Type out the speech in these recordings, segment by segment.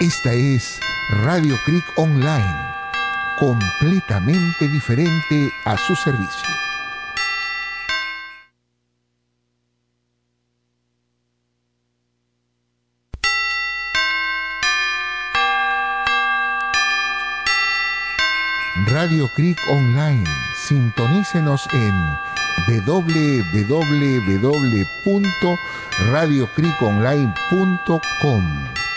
Esta es Radio Creek Online, completamente diferente a su servicio. Radio Creek Online, sintonícenos en www.radiocriconline.com.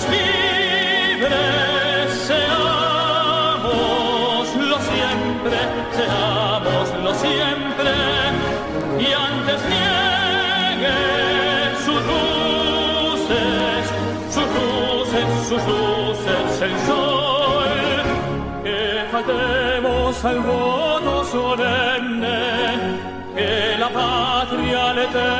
los libres seamos lo siempre, seamos lo siempre y antes niegue sus luces, sus luces, sus luces, el sol, que faltemos al voto solemne, que la patria le tenga.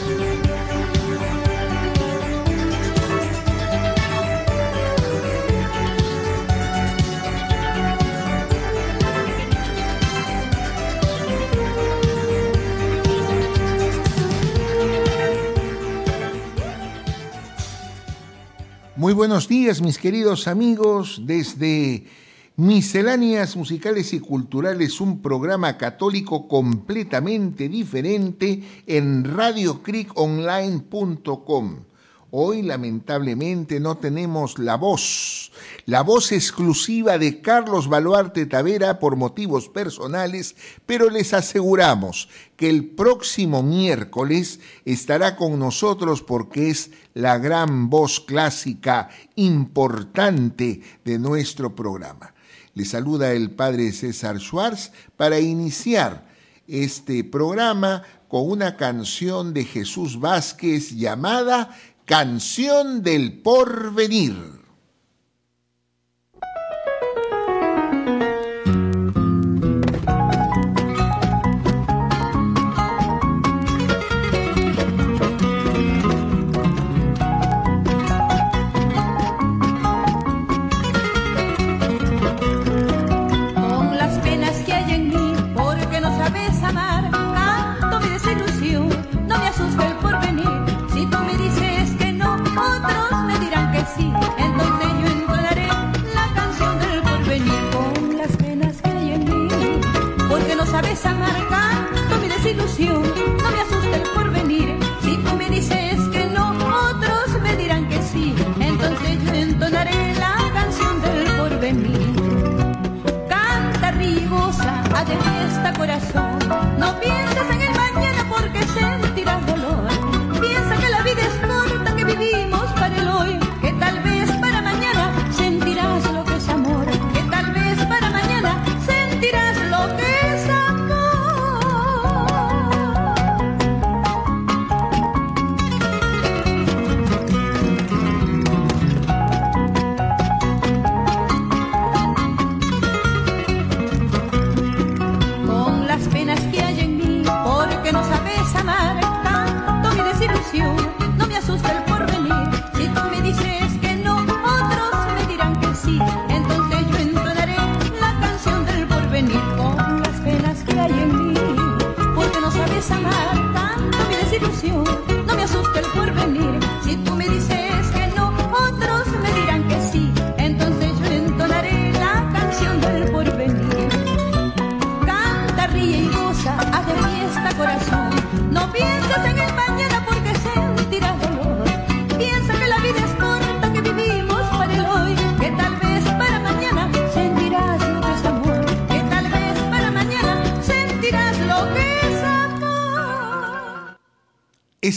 Buenos días, mis queridos amigos, desde Misceláneas Musicales y Culturales, un programa católico completamente diferente en radiocrickonline.com. Hoy lamentablemente no tenemos la voz, la voz exclusiva de Carlos Baluarte Tavera por motivos personales, pero les aseguramos que el próximo miércoles estará con nosotros porque es la gran voz clásica importante de nuestro programa. Le saluda el padre César Schwartz para iniciar este programa con una canción de Jesús Vázquez llamada Canción del Porvenir.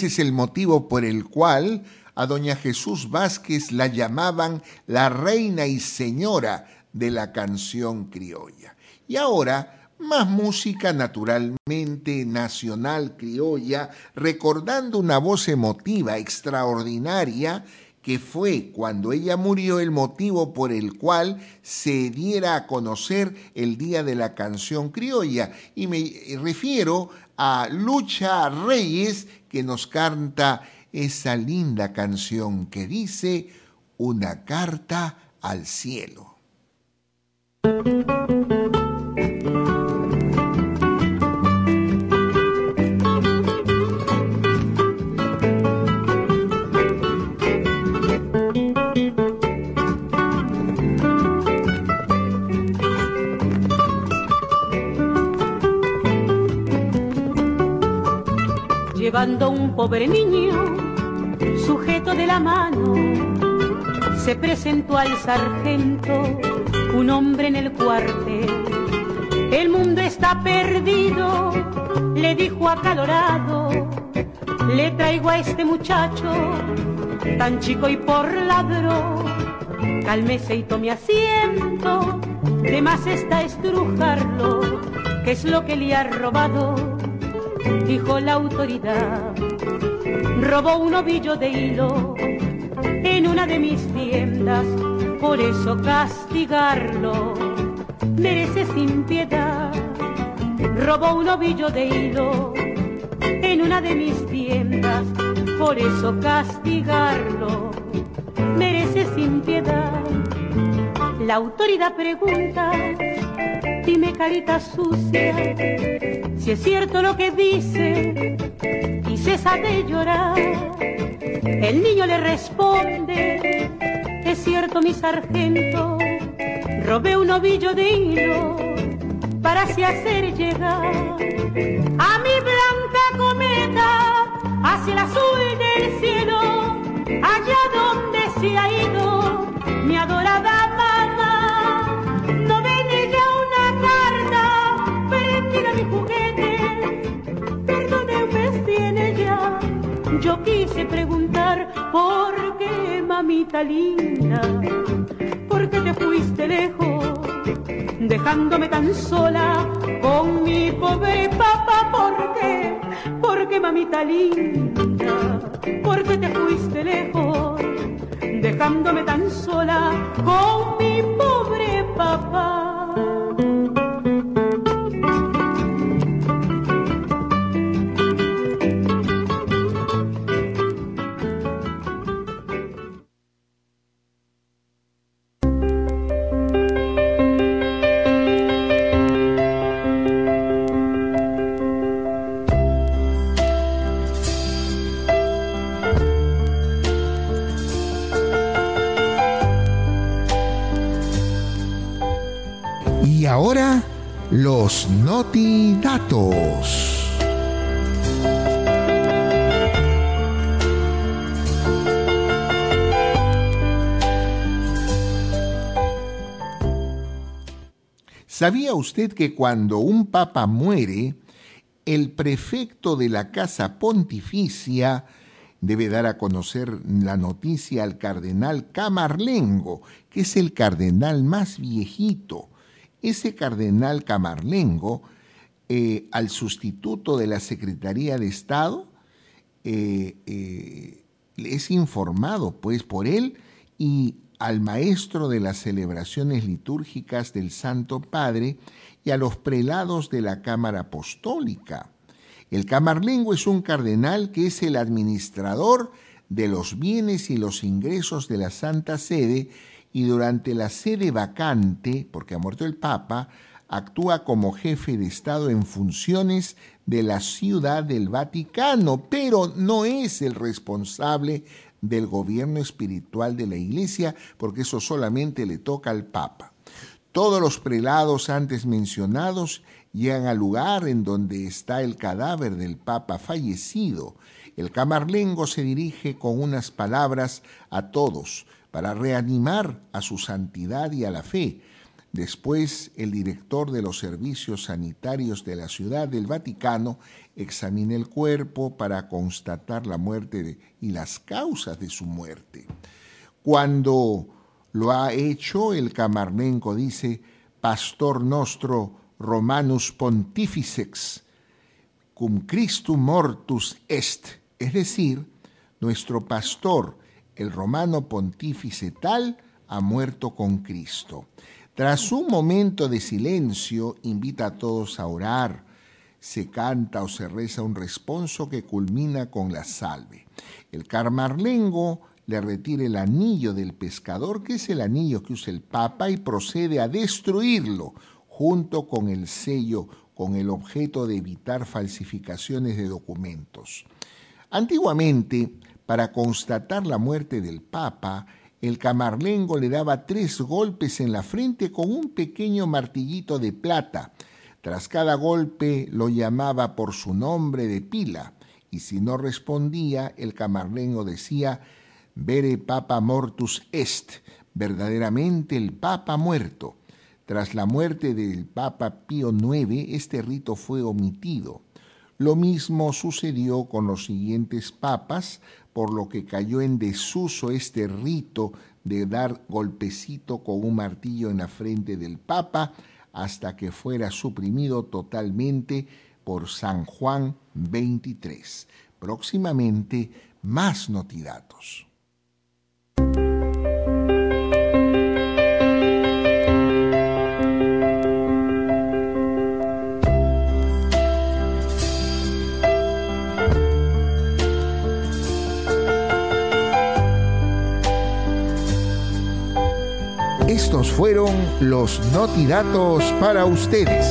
Ese es el motivo por el cual a doña Jesús Vázquez la llamaban la reina y señora de la canción criolla. Y ahora, más música naturalmente nacional criolla, recordando una voz emotiva extraordinaria que fue cuando ella murió el motivo por el cual se diera a conocer el Día de la Canción Criolla. Y me refiero a Lucha Reyes, que nos canta esa linda canción que dice Una carta al cielo. Cuando un pobre niño, sujeto de la mano, se presentó al sargento, un hombre en el cuartel. El mundo está perdido, le dijo acalorado, le traigo a este muchacho, tan chico y por ladrón. Cálmese y tome asiento, de más está estrujarlo, que es lo que le ha robado dijo la autoridad. Robó un ovillo de hilo en una de mis tiendas, por eso castigarlo merece sin piedad. Robó un ovillo de hilo en una de mis tiendas, por eso castigarlo merece sin piedad. La autoridad pregunta, dime carita sucia, si es cierto lo que dice y cesa de llorar. El niño le responde, es cierto mi sargento, robé un ovillo de hilo para así hacer llegar a mi blanca cometa hacia el azul del cielo, allá donde se ha ido mi adorada mamá. Yo quise preguntar por qué, mamita linda, por qué te fuiste lejos dejándome tan sola con mi pobre papá. ¿Por qué? Porque mamita linda, porque te fuiste lejos, dejándome tan sola con mi pobre papá. ¿Sabía usted que cuando un papa muere, el prefecto de la Casa Pontificia debe dar a conocer la noticia al cardenal Camarlengo, que es el cardenal más viejito? ese cardenal Camarlengo, eh, al sustituto de la Secretaría de Estado, eh, eh, es informado pues por él y al maestro de las celebraciones litúrgicas del Santo Padre y a los prelados de la Cámara Apostólica. El camarlengo es un cardenal que es el administrador de los bienes y los ingresos de la Santa Sede y durante la sede vacante, porque ha muerto el Papa, actúa como jefe de Estado en funciones de la ciudad del Vaticano, pero no es el responsable del gobierno espiritual de la Iglesia, porque eso solamente le toca al Papa. Todos los prelados antes mencionados llegan al lugar en donde está el cadáver del Papa fallecido. El camarlengo se dirige con unas palabras a todos, para reanimar a su santidad y a la fe. Después, el director de los servicios sanitarios de la Ciudad del Vaticano examina el cuerpo para constatar la muerte y las causas de su muerte. Cuando lo ha hecho, el camarnenco dice, Pastor nostro Romanus Pontificex, cum Christum mortus est, es decir, nuestro pastor, el romano pontífice tal ha muerto con Cristo. Tras un momento de silencio, invita a todos a orar. Se canta o se reza un responso que culmina con la salve. El carmarlengo le retira el anillo del pescador, que es el anillo que usa el Papa, y procede a destruirlo junto con el sello, con el objeto de evitar falsificaciones de documentos. Antiguamente, para constatar la muerte del Papa, el camarlengo le daba tres golpes en la frente con un pequeño martillito de plata. Tras cada golpe lo llamaba por su nombre de pila, y si no respondía, el camarlengo decía, Vere Papa mortus est, verdaderamente el Papa muerto. Tras la muerte del Papa Pío IX, este rito fue omitido. Lo mismo sucedió con los siguientes papas, por lo que cayó en desuso este rito de dar golpecito con un martillo en la frente del Papa hasta que fuera suprimido totalmente por San Juan XXIII. Próximamente más notidatos. Estos fueron los notidatos para ustedes.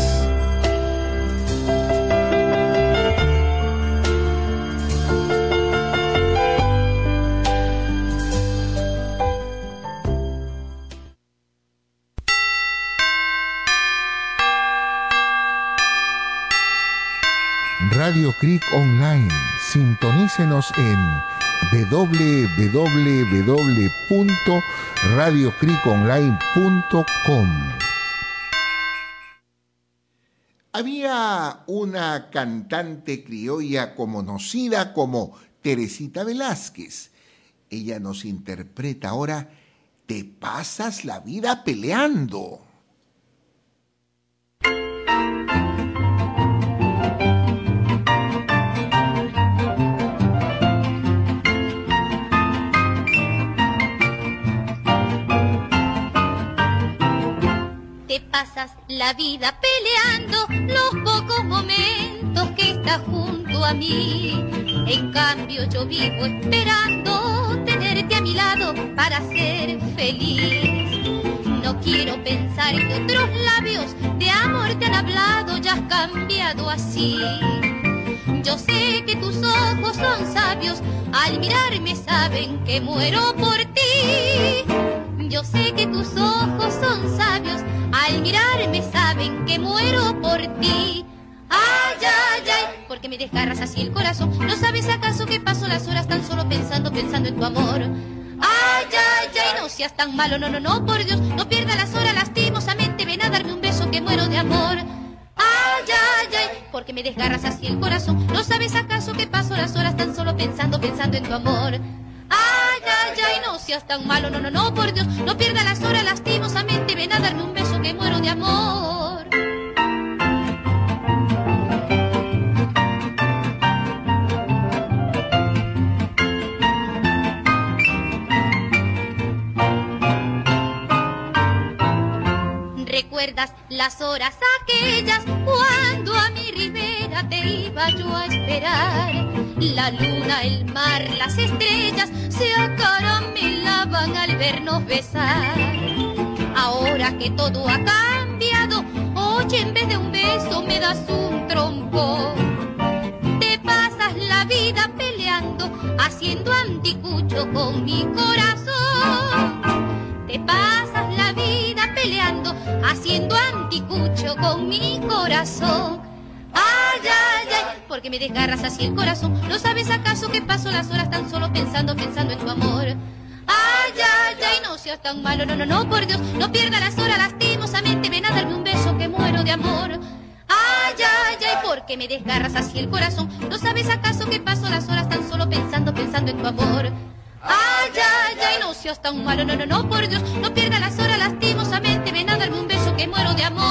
Radio Creek Online. Sintonícenos en www.radiocriconline.com. Había una cantante criolla conocida como Teresita Velázquez. Ella nos interpreta ahora Te pasas la vida peleando. Pasas la vida peleando los pocos momentos que estás junto a mí. En cambio yo vivo esperando tenerte a mi lado para ser feliz. No quiero pensar que otros labios de amor te han hablado, ya has cambiado así. Yo sé que tus ojos son sabios, al mirarme saben que muero por ti. Yo sé que tus ojos son sabios, al mirarme saben que muero por ti. Ay, ay, ay, porque me desgarras así el corazón. ¿No sabes acaso que paso las horas tan solo pensando, pensando en tu amor? Ay, ay, ay, no seas tan malo, no, no, no, por Dios, no pierdas las horas lastimosamente, ven a darme un beso que muero de amor. Ay, ay, ay, porque me desgarras así el corazón. ¿No sabes acaso que paso las horas tan solo pensando, pensando en tu amor? Ay, ay, ay, no seas tan malo, no, no, no, por Dios, no pierdas las horas lastimosamente, ven a darme un beso que muero de amor. ¿Recuerdas las horas aquellas cuando a mi ribera te iba yo a esperar? La luna, el mar, las estrellas se acaramelaban al vernos besar. Ahora que todo ha cambiado, oye, en vez de un beso me das un trompón. Te pasas la vida peleando, haciendo anticucho con mi corazón. Te pasas la vida peleando, haciendo anticucho con mi corazón. Ay, ay, ay, porque me desgarras así el corazón. ¿No sabes acaso que paso las horas tan solo pensando, pensando en tu amor? Ay, ay, ay, no seas tan malo, no, no, no, por Dios, no pierdas las horas lastimosamente, ven a darme un beso que muero de amor. Ay, ay, ay, porque me desgarras así el corazón. ¿No sabes acaso que paso las horas tan solo pensando, pensando en tu amor? Ay, ay, ay, no seas tan malo, no, no, no, por Dios, no pierdas las horas ven a darme un beso que muero de amor.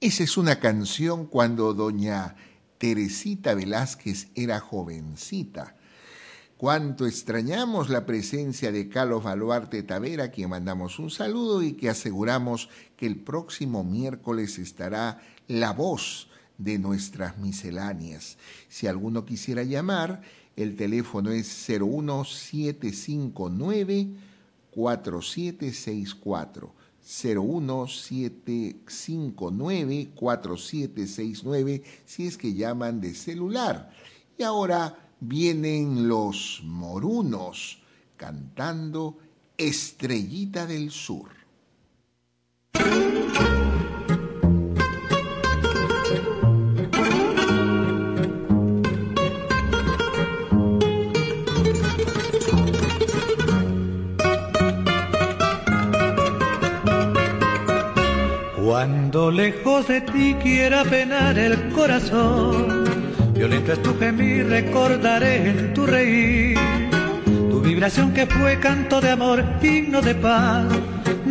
Esa es una canción cuando doña Teresita Velázquez era jovencita. Cuánto extrañamos la presencia de Carlos Baluarte Tavera, a quien mandamos un saludo y que aseguramos que el próximo miércoles estará la voz de nuestras misceláneas. Si alguno quisiera llamar, el teléfono es 01759 4764. 01759-4769 si es que llaman de celular. Y ahora vienen los morunos cantando Estrellita del Sur. Cuando lejos de ti quiera penar el corazón, violento es tu gemir, recordaré en tu reír. Tu vibración que fue canto de amor, digno de paz.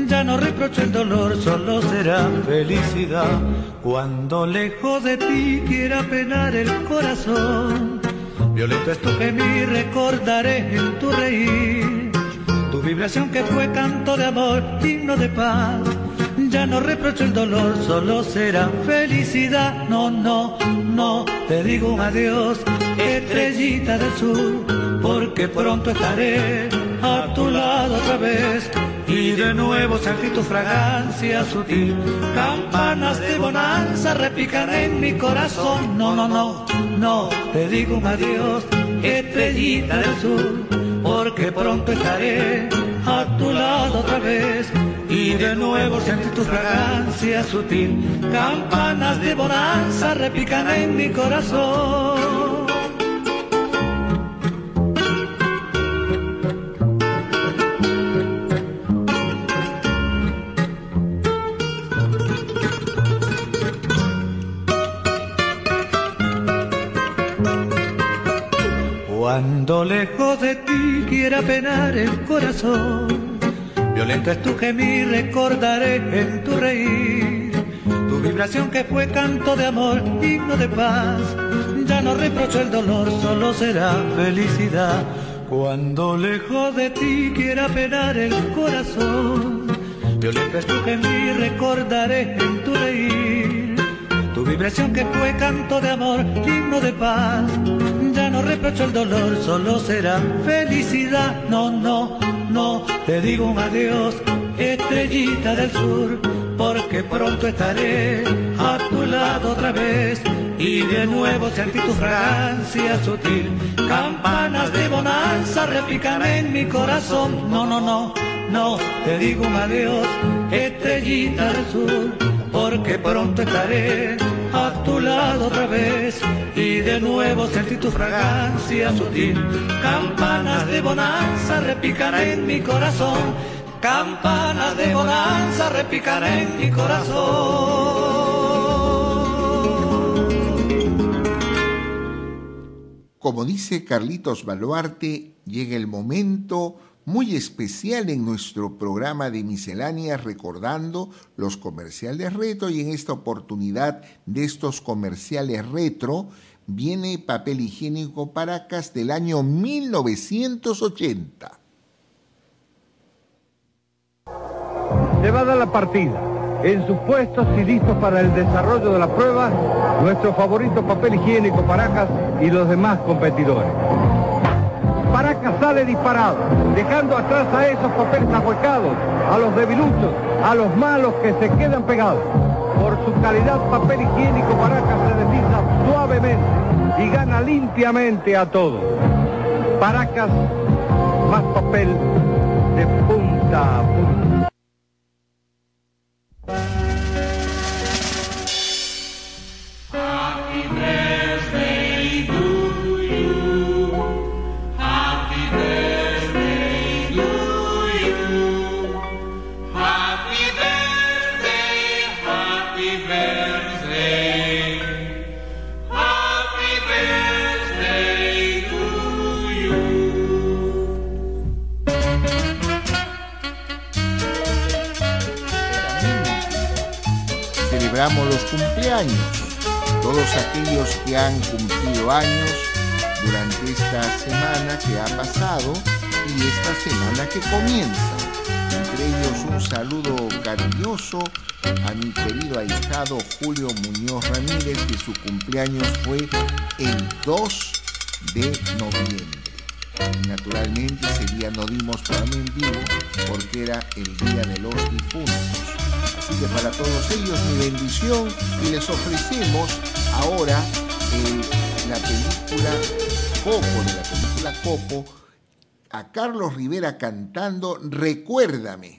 Ya no reprocho el dolor, solo será felicidad. Cuando lejos de ti quiera penar el corazón, violento es tu gemir, recordaré en tu reír. Tu vibración que fue canto de amor, digno de paz ya no reprocho el dolor, solo será felicidad. No, no, no, te digo adiós, estrellita del sur, porque pronto estaré a tu lado otra vez. Y de nuevo sentí tu fragancia sutil, campanas de bonanza repican en mi corazón. No, no, no, no, te digo adiós, estrellita del sur, porque pronto estaré a tu lado otra vez y de nuevo sentí tu fragancia sutil. Campanas de bonanza repican en mi corazón. Cuando lejos de ti quiera penar el corazón, violento es tu gemir, recordaré en tu reír, tu vibración que fue canto de amor, himno de paz. Ya no reprocho el dolor, solo será felicidad. Cuando lejos de ti quiera penar el corazón, violento es tu gemir, recordaré en tu reír, tu vibración que fue canto de amor, himno de paz no reprocho el dolor, solo será felicidad. No, no, no, te digo un adiós, estrellita del sur, porque pronto estaré a tu lado otra vez. Y de nuevo sentí tu fragancia sutil, campanas de bonanza repican en mi corazón. No, no, no, no, te digo un adiós, estrellita del sur, porque pronto estaré a tu lado otra vez y de nuevo sentí tu fragancia sutil. Campanas de bonanza repicará en mi corazón, campanas de bonanza repicará en mi corazón. Como dice Carlitos Baluarte, llega el momento muy especial en nuestro programa de misceláneas recordando los comerciales retro y en esta oportunidad de estos comerciales retro viene papel higiénico Paracas del año 1980. Llevada la partida, en sus puestos y listos para el desarrollo de la prueba, nuestro favorito papel higiénico Paracas y los demás competidores. Sale disparado, dejando atrás a esos papeles ahuecados, a los debiluchos, a los malos que se quedan pegados. Por su calidad, papel higiénico Paracas se desliza suavemente y gana limpiamente a todos. Paracas, más papel de punta a punta. Todos aquellos que han cumplido años durante esta semana que ha pasado y esta semana que comienza. Entre ellos un saludo cariñoso a mi querido ahijado Julio Muñoz Ramírez, que su cumpleaños fue el 2 de noviembre. Naturalmente ese día no dimos programa en vivo porque era el Día de los Difuntos que para todos ellos mi bendición y les ofrecemos ahora la película Copo, de la película Copo, a Carlos Rivera cantando Recuérdame.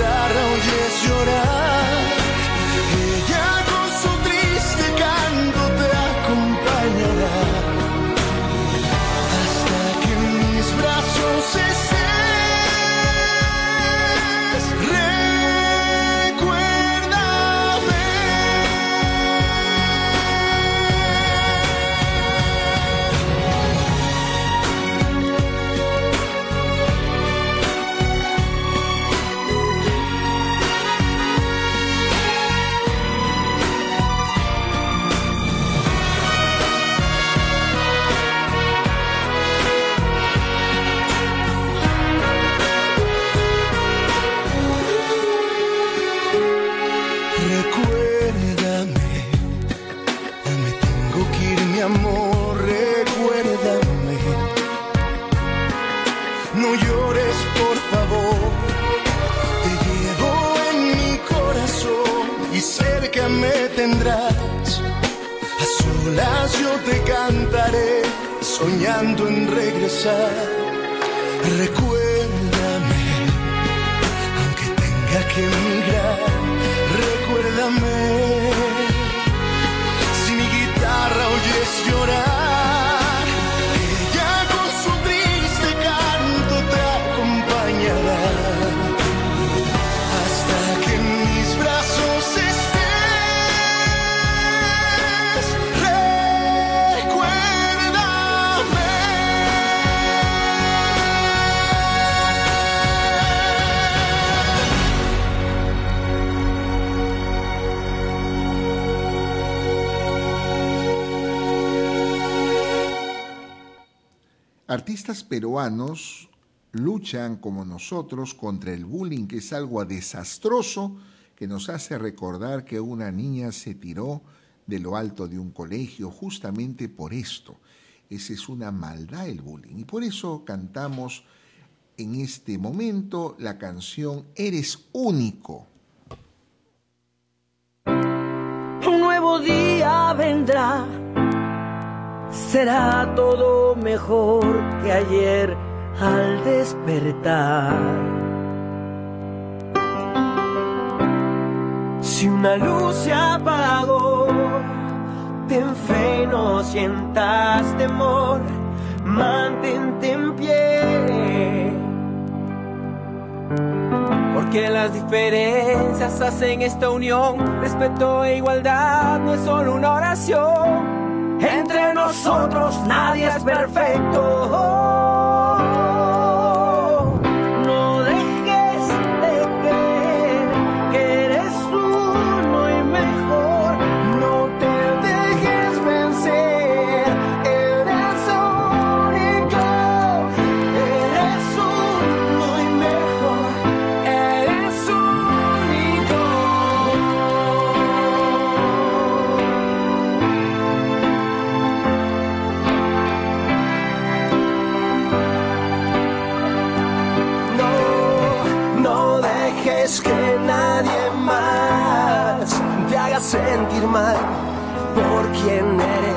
mi guitarra oyes Peruanos luchan como nosotros contra el bullying, que es algo desastroso que nos hace recordar que una niña se tiró de lo alto de un colegio justamente por esto. Esa es una maldad el bullying. Y por eso cantamos en este momento la canción Eres único. Un nuevo día vendrá será todo mejor que ayer al despertar. Si una luz se apagó, ten fe, no sientas temor, mantente en pie. Porque las diferencias hacen esta unión, respeto e igualdad no es solo una oración entre nosotros nadie es perfecto.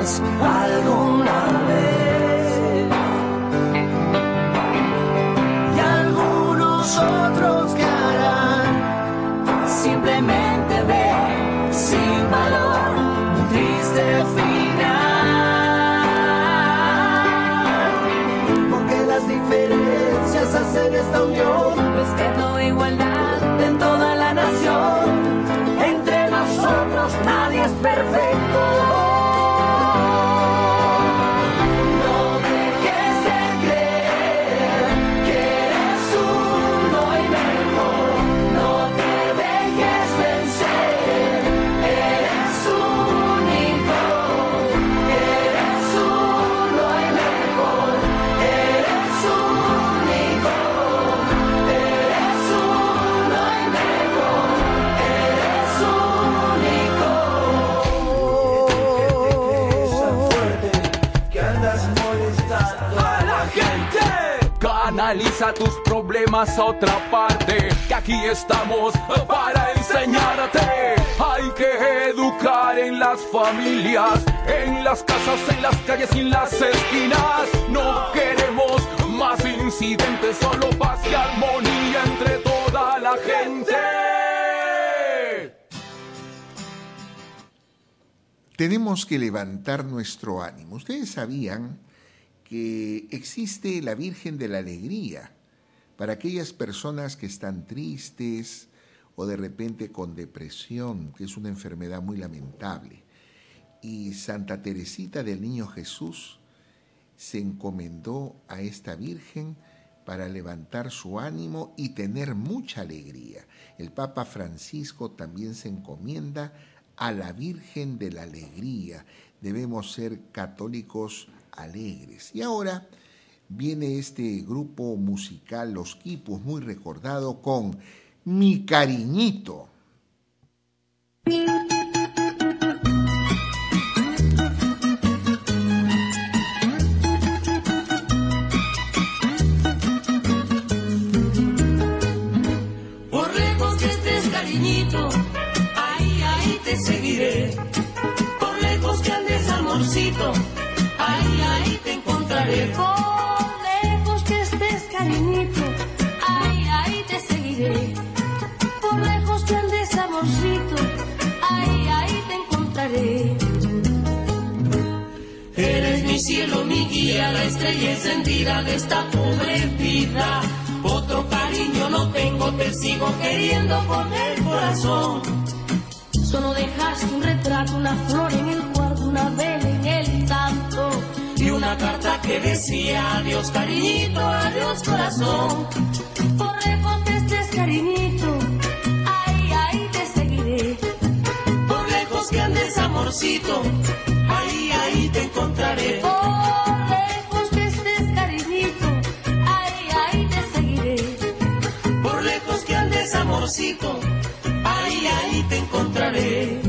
Alguna vez. Y algunos otros que harán simplemente ver sin valor un triste final. Porque las diferencias hacen esta unión, respeto e igualdad en toda la nación nadie es perfecto. Tus problemas a otra parte, que aquí estamos para enseñarte. Hay que educar en las familias, en las casas, en las calles y en las esquinas. No queremos más incidentes, solo paz y armonía entre toda la gente. Tenemos que levantar nuestro ánimo. Ustedes sabían que existe la Virgen de la Alegría para aquellas personas que están tristes o de repente con depresión, que es una enfermedad muy lamentable. Y Santa Teresita del Niño Jesús se encomendó a esta Virgen para levantar su ánimo y tener mucha alegría. El Papa Francisco también se encomienda a la Virgen de la Alegría. Debemos ser católicos alegres. Y ahora viene este grupo musical Los Quipos, muy recordado con Mi Cariñito. La estrella encendida de esta pobre vida. Otro cariño no tengo, te sigo queriendo con el corazón. Solo dejaste un retrato, una flor en el cuarto, una vela en el santo. Y una carta que decía adiós cariñito, adiós corazón. Que estés, cariñito, ahí, ahí te seguiré. Por lejos que andes, amorcito, ahí, ahí te encontraré. Amorcito, ahí, ahí te encontraré.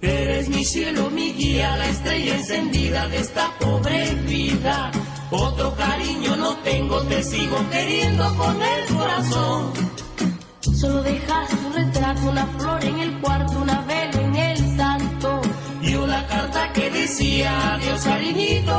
Eres mi cielo, mi guía, la estrella encendida de esta pobre vida. Otro cariño no tengo, te sigo queriendo con el corazón. Solo dejaste un retrato, una flor en el cuarto, una vela en el santo. Y una carta que decía adiós cariñito,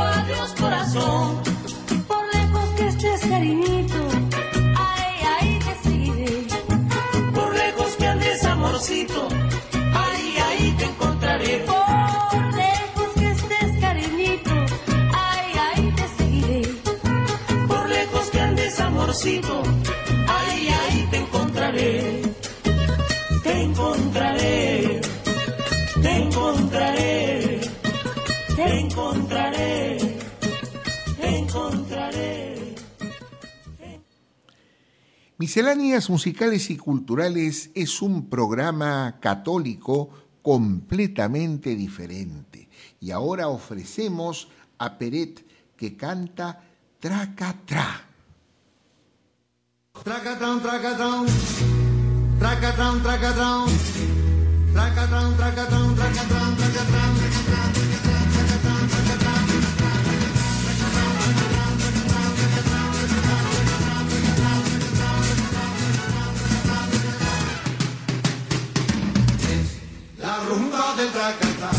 Misceláneas Musicales y Culturales es un programa católico completamente diferente. Y ahora ofrecemos a Peret que canta Traca Tra. Tracatão, tracatão, tracatão, tracatão, tracatão, tracatão, tracatão, tracatão, rumba del tracatão.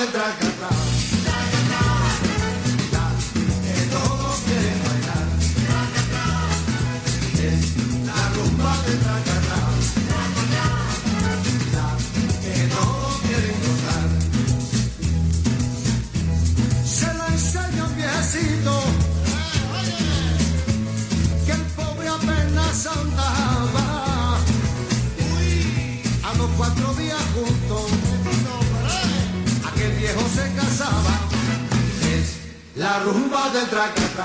rumba la rumba del tracatá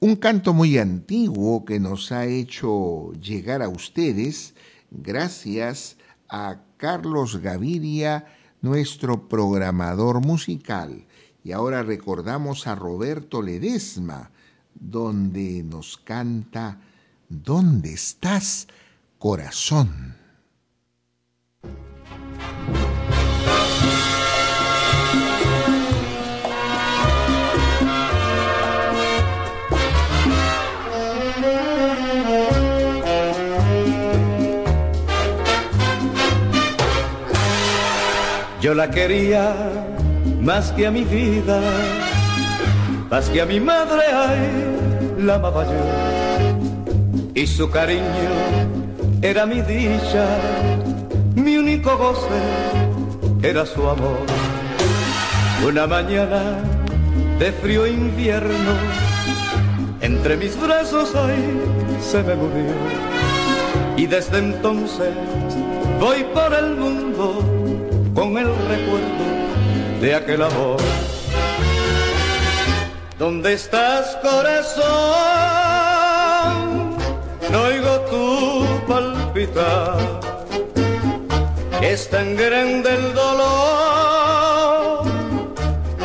Un canto muy antiguo que nos ha hecho llegar a ustedes gracias a Carlos Gaviria, nuestro programador musical. Y ahora recordamos a Roberto Ledesma, donde nos canta ¿Dónde estás, corazón? Yo la quería más que a mi vida, más que a mi madre, ay la amaba yo. Y su cariño era mi dicha, mi único goce era su amor. Una mañana de frío invierno, entre mis brazos ay, se me murió. Y desde entonces voy por el mundo con el recuerdo de aquel amor. ¿Dónde estás, corazón? No oigo tu palpitar. Es tan grande el dolor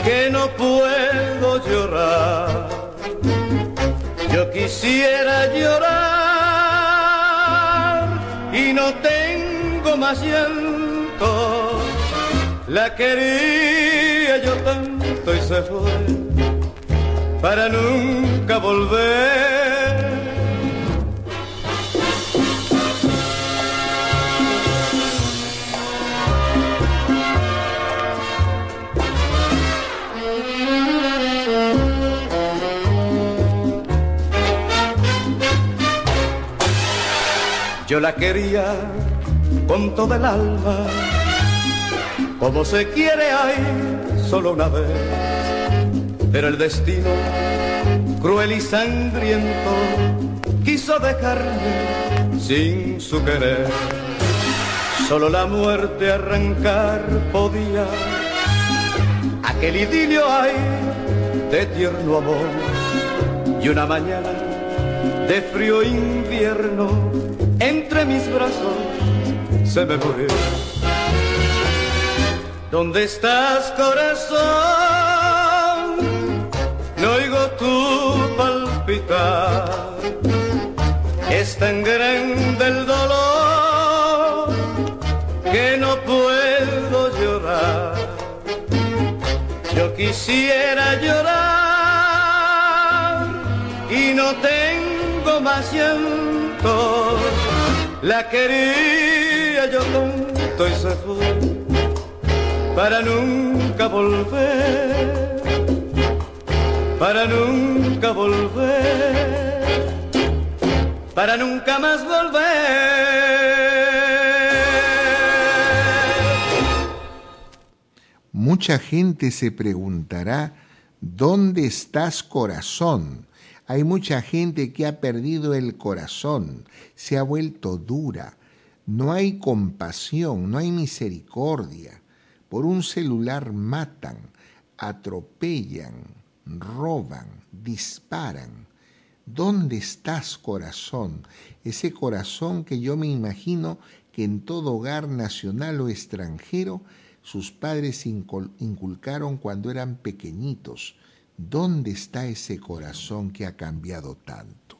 que no puedo llorar. Yo quisiera llorar y no tengo más llanto. La quería yo tanto y se fue para nunca volver. Yo la quería con todo el alma, como se quiere hay solo una vez, pero el destino cruel y sangriento quiso dejarme sin su querer. Solo la muerte arrancar podía aquel idilio hay de tierno amor y una mañana de frío invierno entre mis brazos se me murió. ¿Dónde estás, corazón? Tan grande el dolor que no puedo llorar. Yo quisiera llorar y no tengo más llanto. La quería yo tanto y se fue para nunca volver, para nunca volver, para nunca más volver. Mucha gente se preguntará, ¿dónde estás corazón? Hay mucha gente que ha perdido el corazón, se ha vuelto dura, no hay compasión, no hay misericordia. Por un celular matan, atropellan, roban, disparan. ¿Dónde estás, corazón? Ese corazón que yo me imagino que en todo hogar nacional o extranjero sus padres inculcaron cuando eran pequeñitos. ¿Dónde está ese corazón que ha cambiado tanto?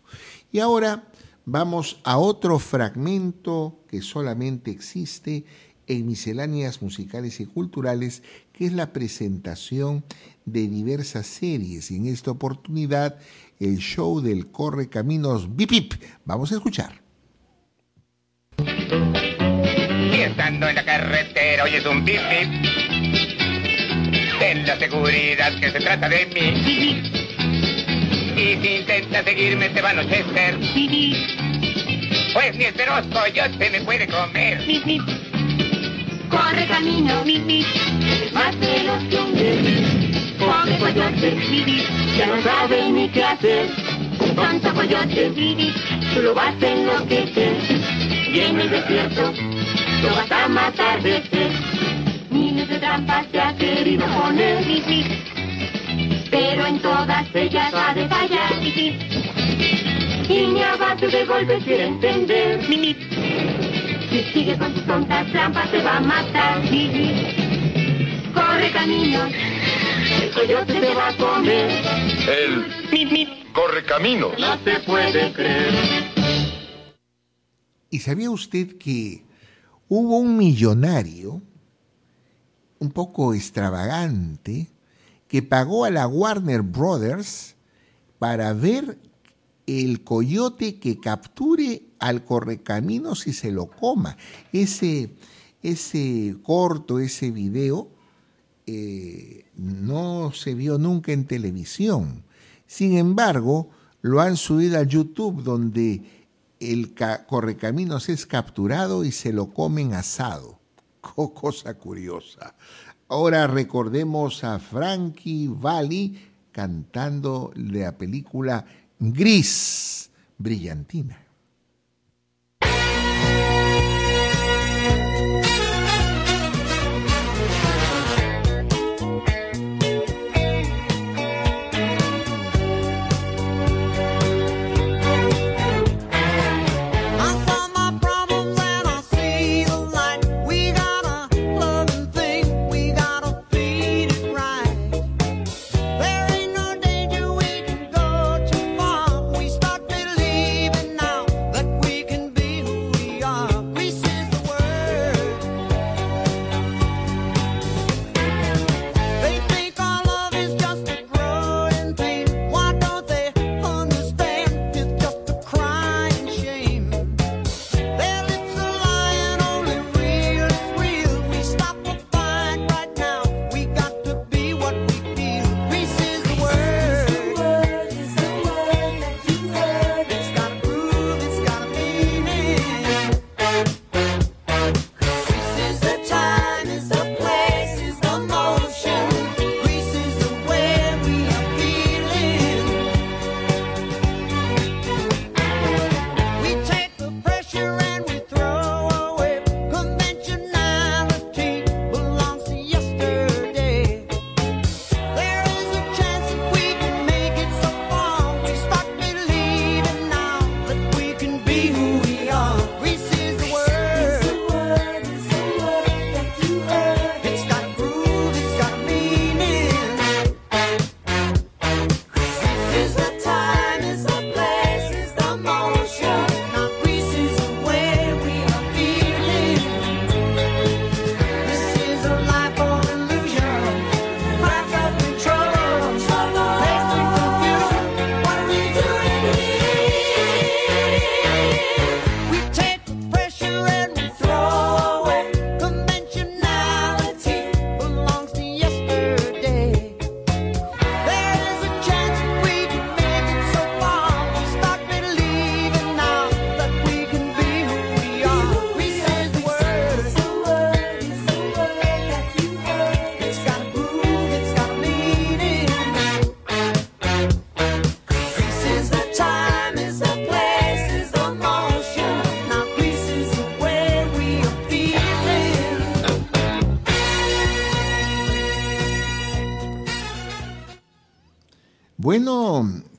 Y ahora vamos a otro fragmento que solamente existe en misceláneas musicales y culturales, que es la presentación de diversas series. Y en esta oportunidad, el show del Corre Caminos Bip Bip. Vamos a escuchar. Y estando en la carretera oyes un bip bip. Ten la seguridad que se trata de mí. Y si intentas seguirme te va a anochecer. Pues ni el feroz coyote me puede comer. Corre camino, es más veloz que un. Pobre coyote, ya no sabe ni qué hacer. Tonto coyote, tú lo vas a enloquecer. Y en el desierto, lo vas a matar de sed. Miles de trampas te ha querido poner, pero en todas ellas ha de fallar. Y ni a base de golpes quiere entender. Si sigue con tus tontas trampas te va a matar. Corre camino, el coyote te va a comer. El corre camino. No se puede creer. ¿Y sabía usted que hubo un millonario, un poco extravagante, que pagó a la Warner Brothers para ver el coyote que capture al correcaminos y se lo coma. Ese, ese corto, ese video, eh, no se vio nunca en televisión. Sin embargo, lo han subido a YouTube donde el correcaminos es capturado y se lo comen asado. cosa curiosa. Ahora recordemos a Frankie Valli cantando la película Gris, brillantina.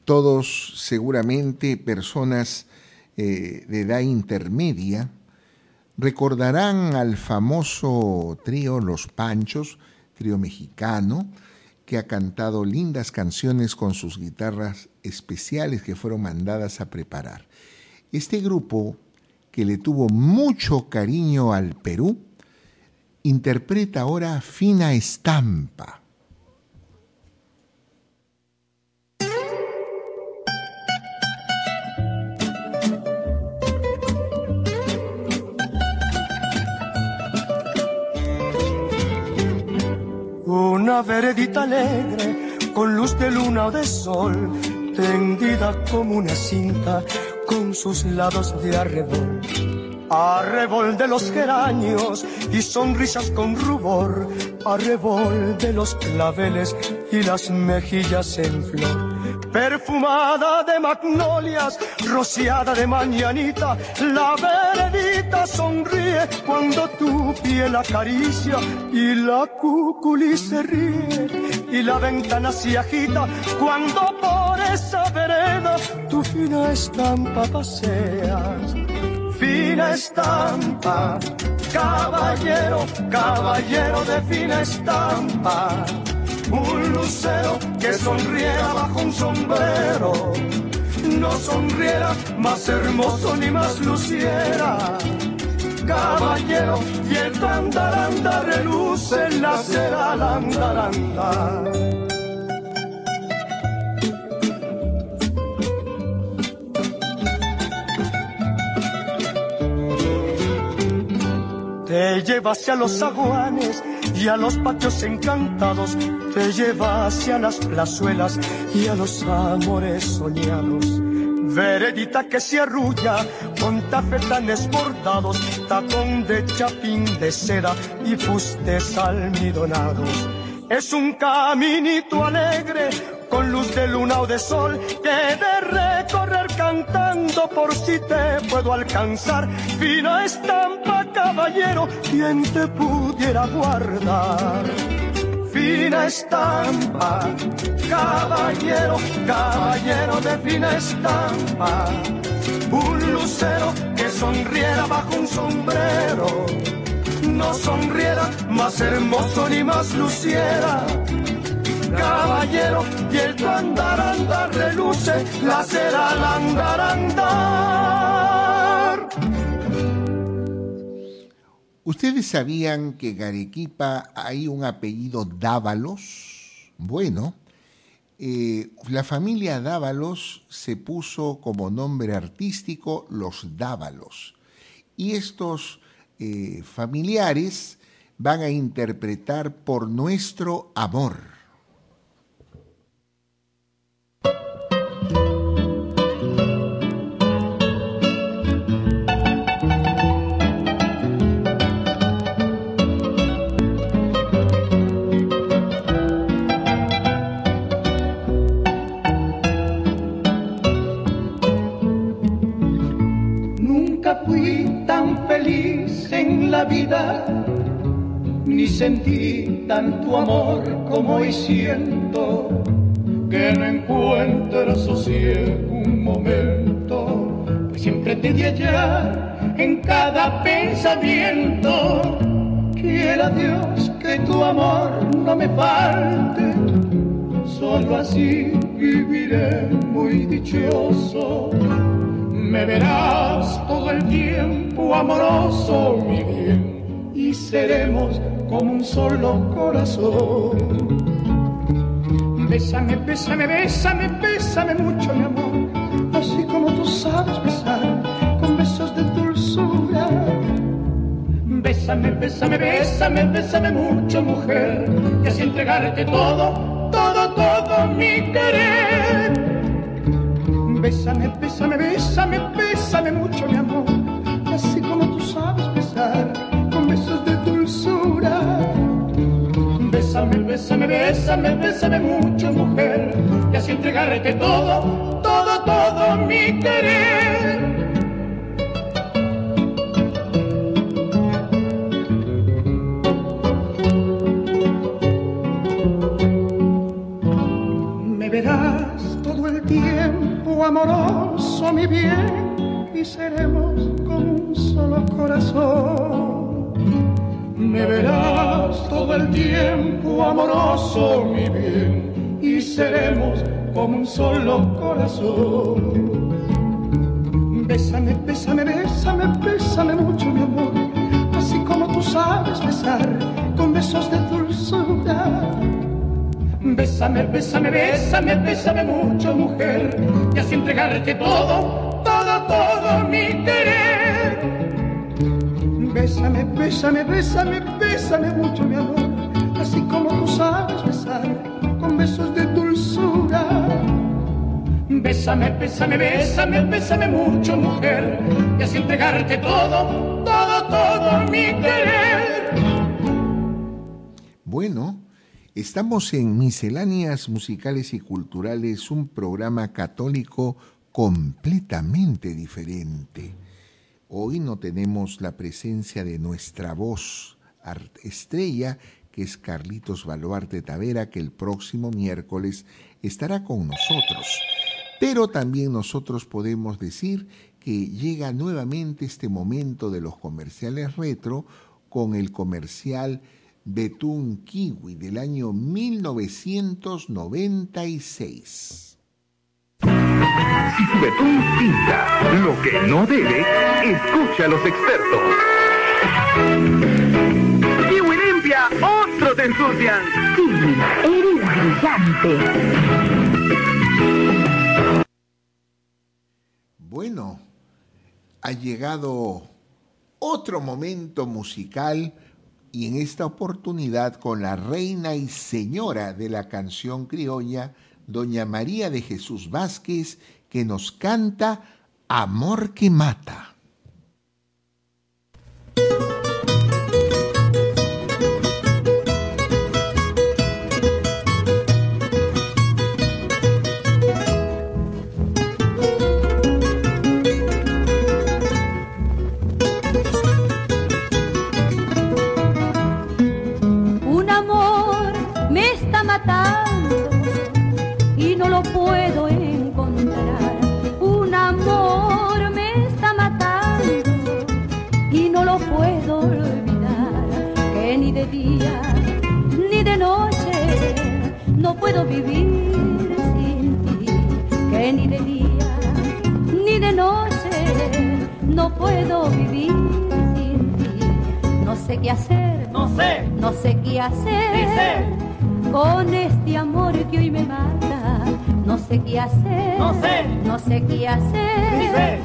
Todos seguramente personas eh, de edad intermedia, recordarán al famoso trío Los Panchos, trío mexicano, que ha cantado lindas canciones con sus guitarras especiales que fueron mandadas a preparar. Este grupo, que le tuvo mucho cariño al Perú, interpreta ahora Fina Estampa una veredita alegre con luz de luna o de sol, tendida como una cinta con sus lados de arrebol. Arrebol de los geranios y sonrisas con rubor, arrebol de los claveles y las mejillas en flor perfumada de magnolias, rociada de mañanita, la veredita sonríe cuando tu piel acaricia y la cuculi se ríe y la ventana se agita cuando por esa vereda tu fina estampa paseas. Fina estampa, caballero, caballero de fina estampa un lucero que sonriera bajo un sombrero, no sonriera más hermoso ni más luciera. Caballero, y el tandaranda reluce en la cera landaranda. Te lleva hacia los aguanes y a los patios encantados, te lleva hacia las plazuelas y a los amores soñados. Veredita que se arrulla con tafetanes bordados, tacón de chapín de seda y fustes almidonados. Es un caminito alegre con luz de luna o de sol que de recorrer cantando por si te puedo alcanzar. Fina estampa, caballero, quien te pudiera guardar. Fina estampa, caballero, caballero de fina estampa. Un lucero que sonriera bajo un sombrero. No sonriera más hermoso ni más luciera caballero y el tu reluce la cera al andar. ¿Ustedes sabían que en Arequipa hay un apellido Dávalos? Bueno, eh, la familia Dávalos se puso como nombre artístico los Dávalos. Y estos eh, familiares van a interpretar por nuestro amor. Ni sentí tanto amor como hoy siento, que no encuentro sosiego un momento, pues siempre te di hallar en cada pensamiento. Quiera Dios que tu amor no me falte, solo así viviré muy dichoso me verás todo el tiempo amoroso, mi bien, y seremos como un solo corazón. Bésame, bésame, bésame, bésame mucho, mi amor, así como tú sabes besar, con besos de dulzura. Bésame, bésame, bésame, bésame mucho, mujer, y así entregarte todo, todo, todo mi querer Bésame, bésame, bésame, bésame mucho, mi amor, así como tú sabes besar, con besos de dulzura. Bésame, bésame, bésame, bésame mucho, mujer, y así entregarte todo, todo, todo mi querer. Amoroso, mi bien, y seremos como un solo corazón. Me verás todo el tiempo amoroso, mi bien, y seremos como un solo corazón. Bésame, bésame, bésame, bésame mucho, mi amor, así como tú sabes besar, con besos de dulzura Bésame, bésame, bésame, bésame mucho, mujer, y así entregarte todo, todo, todo mi querer. Bésame, bésame, bésame, bésame mucho, mi amor, así como tú sabes besar, con besos de dulzura. Bésame, bésame, bésame, bésame mucho, mujer, y así entregarte todo, todo, todo mi querer. Bueno, Estamos en Misceláneas Musicales y Culturales, un programa católico completamente diferente. Hoy no tenemos la presencia de nuestra voz estrella, que es Carlitos Baluarte Tavera, que el próximo miércoles estará con nosotros. Pero también nosotros podemos decir que llega nuevamente este momento de los comerciales retro con el comercial Betún Kiwi del año 1996. Si tu betún pinta lo que no debe, escucha a los expertos. Kiwi limpia, otros te ensucian. Kiwi, eres brillante. Bueno, ha llegado otro momento musical y en esta oportunidad con la reina y señora de la canción criolla, doña María de Jesús Vázquez, que nos canta Amor que mata. No puedo vivir sin ti. Que ni de día ni de noche no puedo vivir sin ti. No sé qué hacer, No sé, no sé qué hacer con este amor que hoy me mata. No sé qué hacer, No sé. no sé qué hacer sé.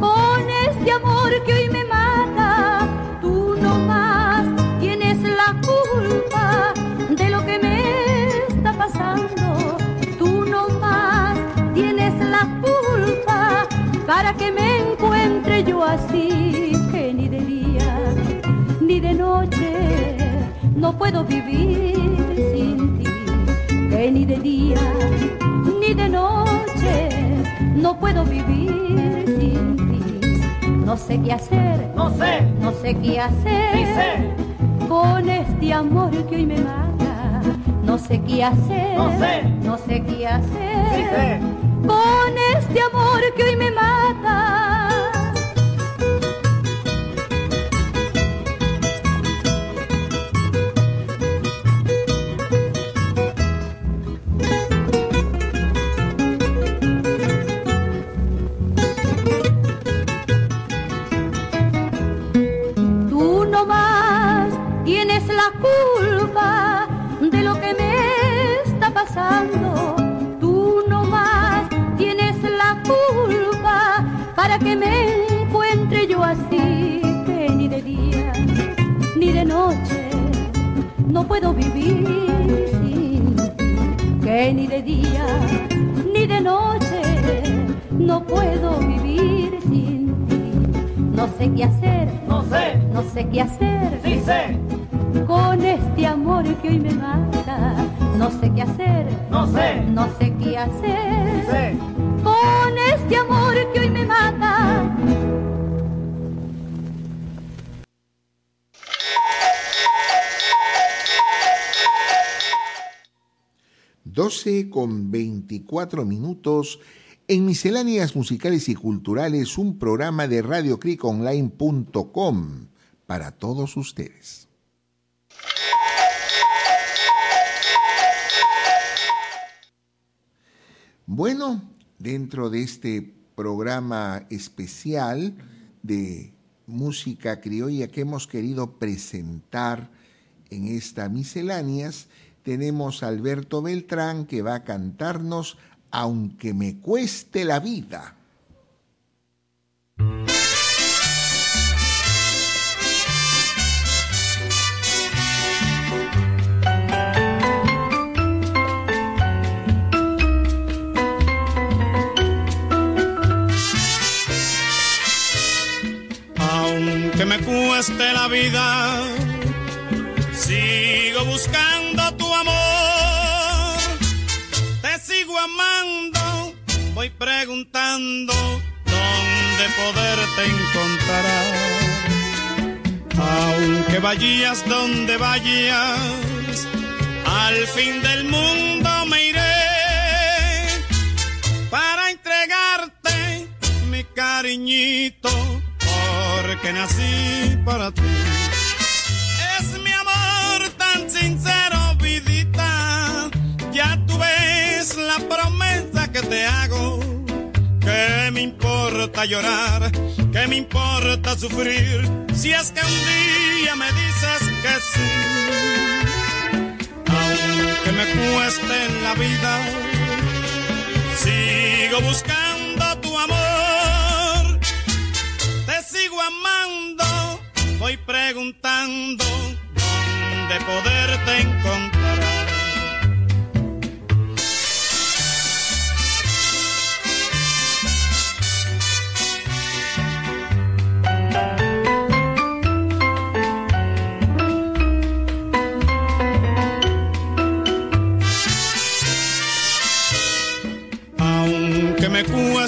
con este amor que hoy me puedo vivir sin ti, que ni de día ni de noche no puedo vivir sin ti. No sé qué hacer, no sé, no sé qué hacer Sí sé. con este amor que hoy me mata. No sé qué hacer, No sé. no sé qué hacer Sí sé. con este amor que hoy me mata. Puedo vivir sin ti. Que ni de día ni de noche no puedo vivir sin ti. No sé qué hacer, no sé, no sé qué hacer sí sé, con este amor que hoy me mata. No sé qué hacer, no sé, no sé qué hacer sí sé. 24 minutos en Misceláneas Musicales y Culturales, un programa de RadioCricOnline.com para todos ustedes. Bueno, dentro de este programa especial de música criolla que hemos querido presentar en esta misceláneas, tenemos a Alberto Beltrán que va a cantarnos Aunque me cueste la vida. Aunque me cueste la vida, sigo buscando voy preguntando dónde poderte encontrar. Aunque vayas donde vayas, al fin del mundo me iré para entregarte mi cariñito porque nací para ti. Es mi amor tan sincero, vidita. Ya tú ves la promesa que te hago. Que me importa llorar, que me importa sufrir, si es que un día me dices que sí. Aunque me cueste en la vida, sigo buscando tu amor te sigo amando, voy preguntando de poderte encontrar.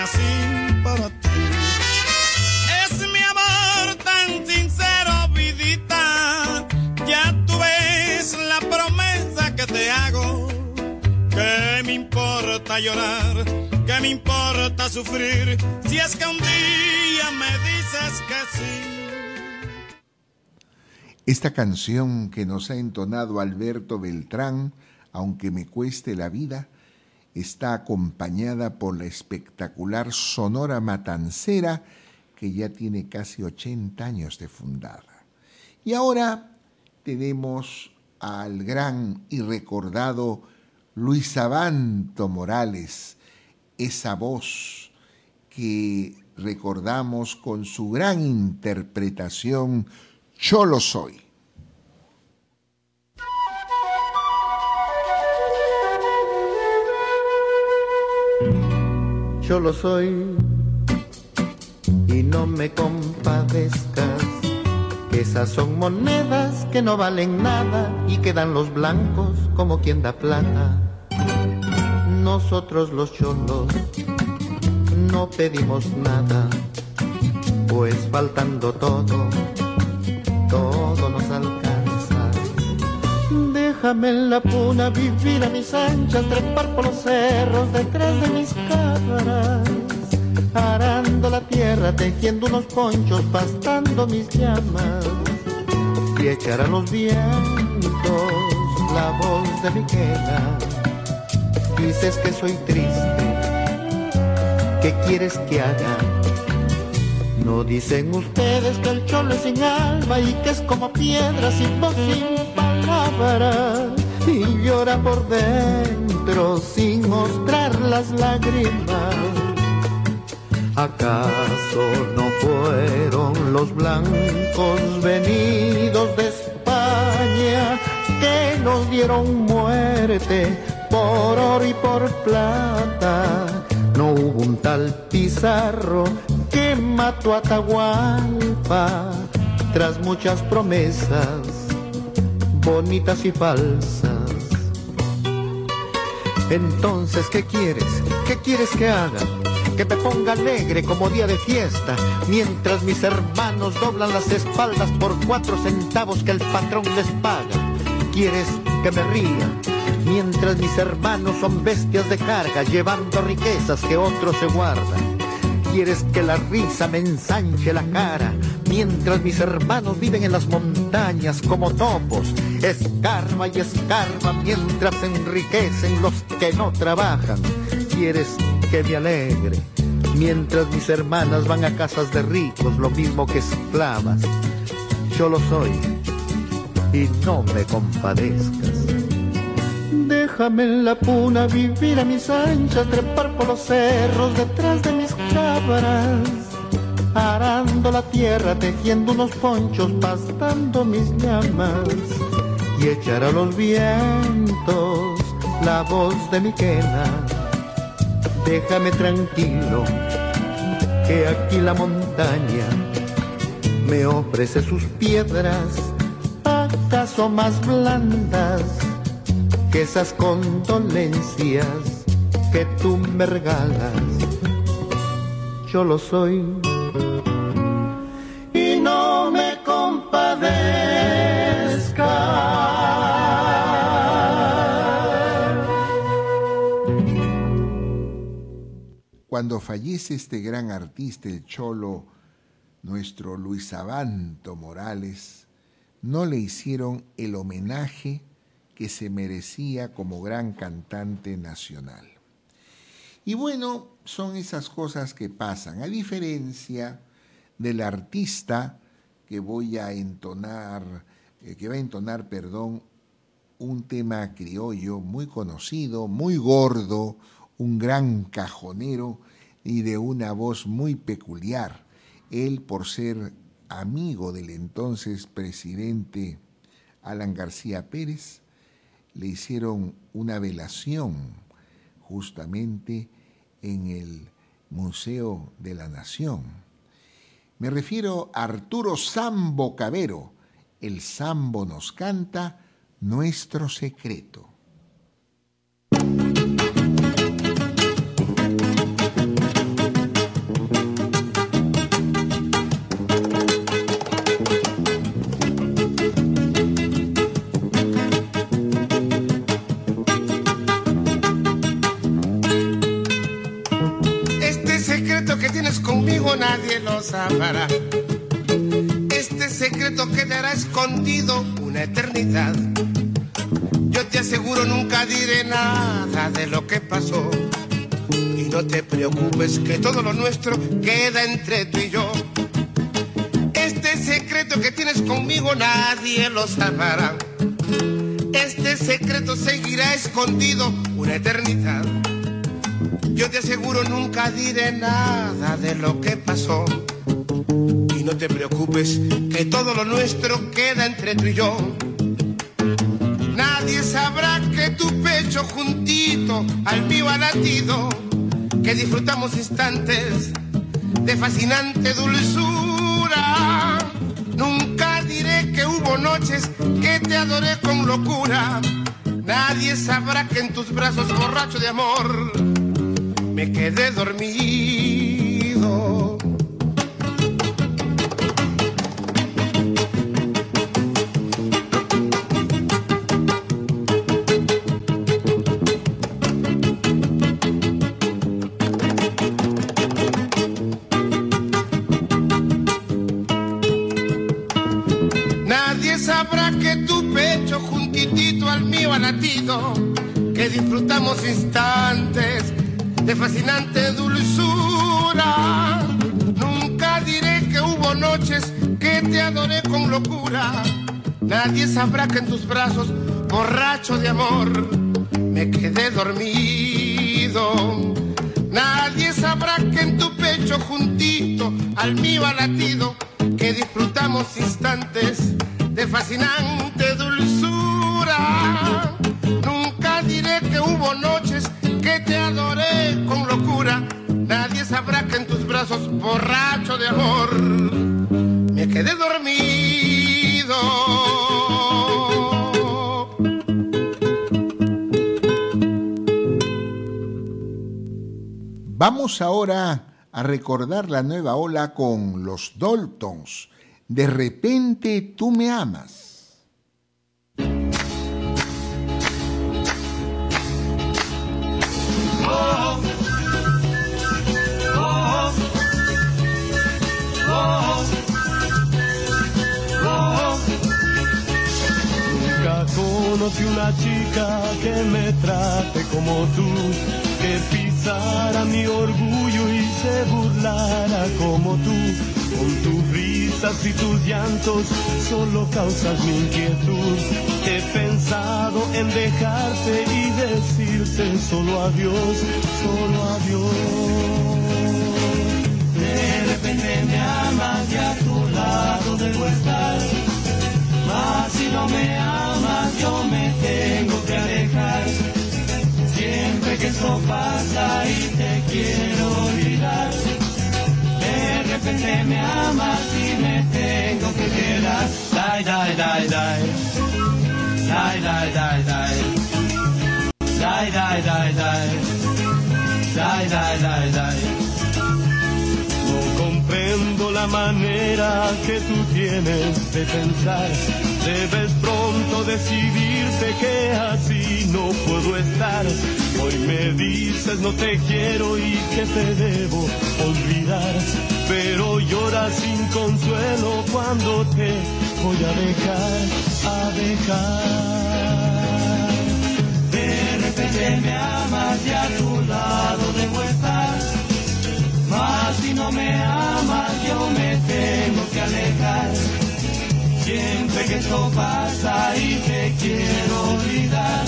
nací para ti. Es mi amor tan sincero, vidita. Ya tú ves la promesa que te hago. Que me importa llorar, que me importa sufrir. Si es que un día me dices que sí. Esta canción que nos ha entonado Alberto Beltrán, aunque me cueste la vida, está acompañada por la espectacular Sonora Matancera, que ya tiene casi 80 años de fundada. Y ahora tenemos al gran y recordado Luis Abanto Morales, esa voz que recordamos con su gran interpretación Yo lo soy. Yo lo soy y no me compadezcas, que esas son monedas que no valen nada y quedan los blancos como quien da plata. Nosotros los cholos no pedimos nada, pues faltando todo, En la puna vivir a mis anchas, trepar por los cerros detrás de mis cabras, arando la tierra, tejiendo unos ponchos, pastando mis llamas y echar a los vientos la voz de mi quena. Dices que soy triste, ¿qué quieres que haga? No dicen ustedes que el cholo es sin alma y que es como piedra sin voz, y llora por dentro sin mostrar las lágrimas. ¿Acaso no fueron los blancos venidos de España que nos dieron muerte por oro y por plata? No hubo un tal Pizarro que mató a Atahualpa tras muchas promesas bonitas y falsas. Entonces, ¿qué quieres? ¿Qué quieres que haga? Que me ponga alegre como día de fiesta, mientras mis hermanos doblan las espaldas por cuatro centavos que el patrón les paga. ¿Quieres que me ría? Mientras mis hermanos son bestias de carga, llevando riquezas que otros se guardan. Quieres que la risa me ensanche la cara, mientras mis hermanos viven en las montañas como topos. Escarba y escarba mientras enriquecen los que no trabajan. Quieres que me alegre, mientras mis hermanas van a casas de ricos, lo mismo que esclavas. Yo lo soy y no me compadezcas. Déjame en la puna vivir a mis anchas, trepar por los cerros detrás de mis cabras, arando la tierra, tejiendo unos ponchos, pastando mis llamas y echar a los vientos la voz de mi quena. Déjame tranquilo, que aquí la montaña me ofrece sus piedras, acaso más blandas que esas condolencias que tú me regalas. Yo lo soy Cuando fallece este gran artista, el cholo, nuestro Luis Abanto Morales, no le hicieron el homenaje que se merecía como gran cantante nacional. Y bueno, son esas cosas que pasan, a diferencia del artista que voy a entonar, eh, que va a entonar, perdón, un tema criollo muy conocido, muy gordo, un gran cajonero y de una voz muy peculiar. Él, por ser amigo del entonces presidente Alan García Pérez, le hicieron una velación justamente en el Museo de la Nación. Me refiero a Arturo Sambo Cabero. El Sambo nos canta nuestro secreto. Este secreto quedará escondido una eternidad. Yo te aseguro nunca diré nada de lo que pasó. Y no te preocupes que todo lo nuestro queda entre tú y yo. Este secreto que tienes conmigo nadie lo sabrá. Este secreto seguirá escondido una eternidad. Yo te aseguro nunca diré nada de lo que pasó. Y no te preocupes que todo lo nuestro queda entre tú y yo. Nadie sabrá que tu pecho juntito al mío ha latido, que disfrutamos instantes de fascinante dulzura. Nunca diré que hubo noches que te adoré con locura. Nadie sabrá que en tus brazos borracho de amor me quedé dormido. Vamos ahora a recordar la nueva ola con los Daltons. De repente tú me amas. Nunca conocí una chica que me trate como tú, que pisara mi orgullo y se burlara como tú. Con tus risas y tus llantos solo causas mi inquietud. He pensado en dejarte y decirte solo adiós, solo adiós. De repente me amas y a tu lado debo estar. Mas si no me amas, yo me tengo que alejar. Siempre que esto pasa y te quiero olvidar. De repente me amas y me tengo que quedar. Die, die, die, die. Die, die, die, die. Die, die, die, die. Die, die, die, die. No comprendo la manera que tú tienes de pensar. Debes pronto decidirte que así no puedo estar. Hoy me dices no te quiero y que te debo olvidar. Pero lloras sin consuelo cuando te voy a dejar, a dejar. De repente me amas y a tu lado debo estar. Mas si no me amas yo me tengo que alejar. Siempre que esto pasa y te quiero olvidar.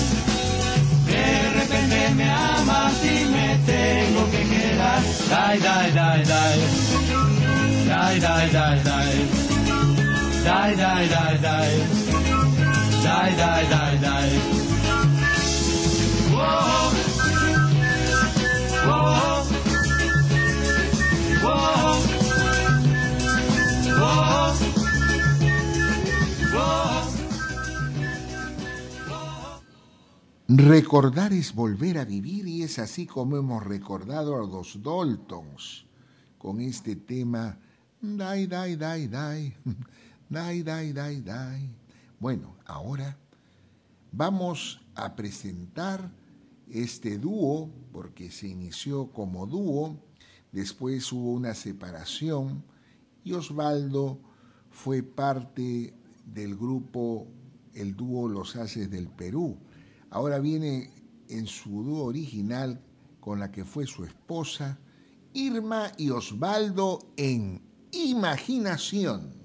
De repente me amas y me tengo que quedar. Die, die, die, die. Die, die, die, die. Die, die, die, die. Die, die, die, die. Whoa. Whoa. Whoa. Whoa. Recordar es volver a vivir y es así como hemos recordado a los Daltons con este tema Die, die, die, die, die, die, die, die. Bueno, ahora vamos a presentar este dúo porque se inició como dúo, después hubo una separación y Osvaldo fue parte del grupo el dúo Los Haces del Perú. Ahora viene en su dúo original con la que fue su esposa, Irma y Osvaldo en Imaginación.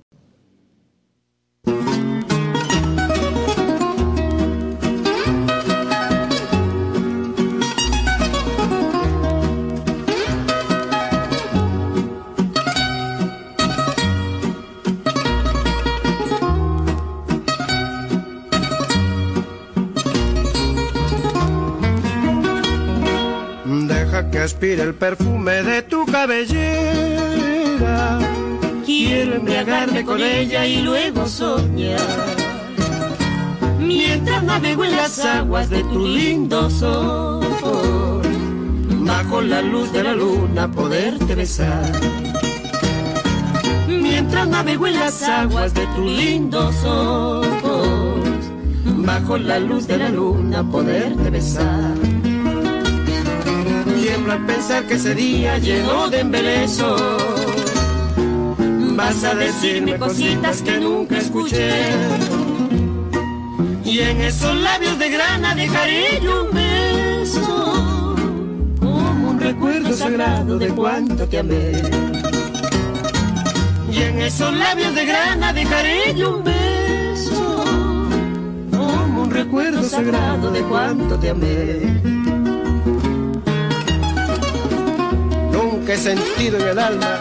Que el perfume de tu cabellera. Quiero embriagarme con ella y luego soñar. Mientras navego en las aguas de tu lindo sol, bajo la luz de la luna poderte besar. Mientras navego en las aguas de tu lindo sol, bajo la luz de la luna poderte besar. Al pensar que ese día llegó de embeleso. Vas a decirme cositas que nunca escuché. Y en esos labios de grana dejaré yo un beso, como un recuerdo sagrado de cuánto te amé. Y en esos labios de grana dejaré yo un beso, como un recuerdo sagrado de cuánto te amé. He sentido en el alma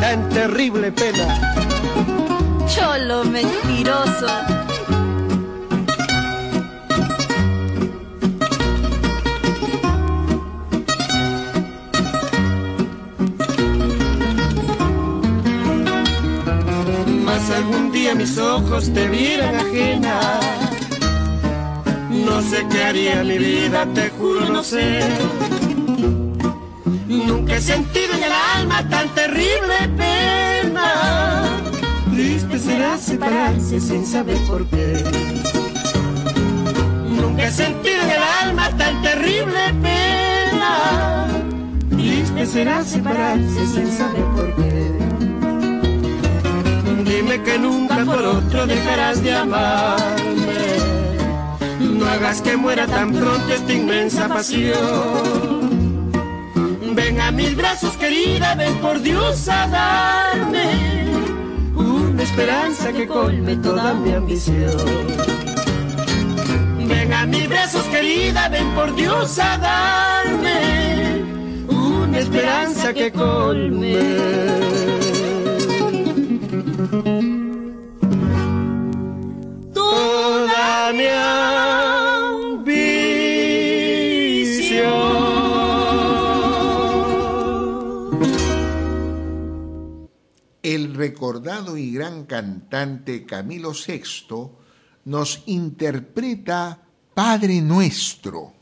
tan terrible pena. Cholo mentiroso. Mas algún día mis ojos te vieran ajena. No sé qué haría mi vida, te juro, no sé. Nunca he sentido en el alma tan terrible pena. Triste será separarse sin saber por qué. Nunca he sentido en el alma tan terrible pena. Triste será separarse sin saber por qué. Dime que nunca por otro dejarás de amarme. No hagas que muera tan pronto esta inmensa pasión. Mis brazos, querida, ven por Dios a darme una esperanza que colme toda mi ambición. Ven a mis brazos, querida, ven por Dios a darme una esperanza que colme. Recordado y gran cantante Camilo VI nos interpreta Padre Nuestro.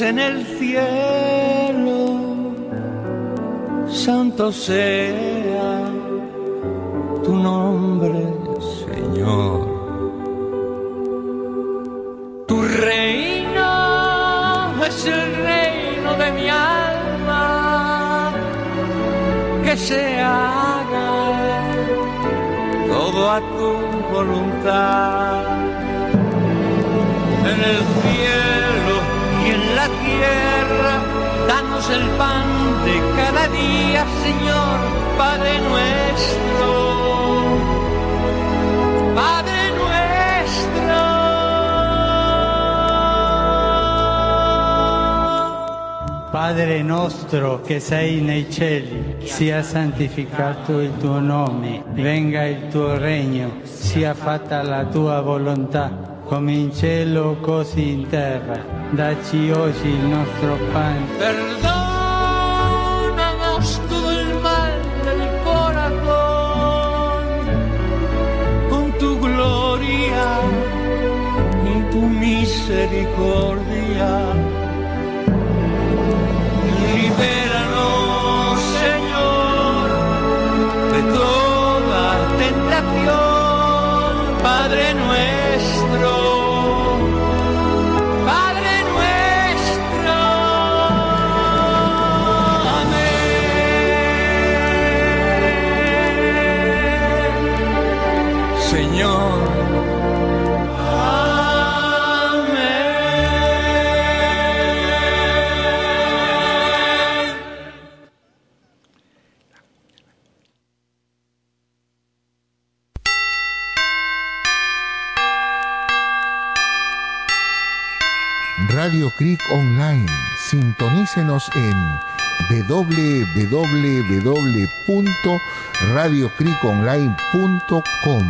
En el cielo, santo sea tu nombre, Señor. Tu reino es el reino de mi alma, que se haga todo a tu voluntad. Padre nuestro. Padre nuestro. Padre nostro che sei nei cieli, sia santificato il tuo nome, venga il tuo regno, sia fatta la tua volontà, come in cielo così in terra. Dacci oggi il nostro pane. Misericordia. Libéranos, Señor, de toda tentación, Padre nuestro. Creek Online. Sintonícenos en www.radiocreekonline.com.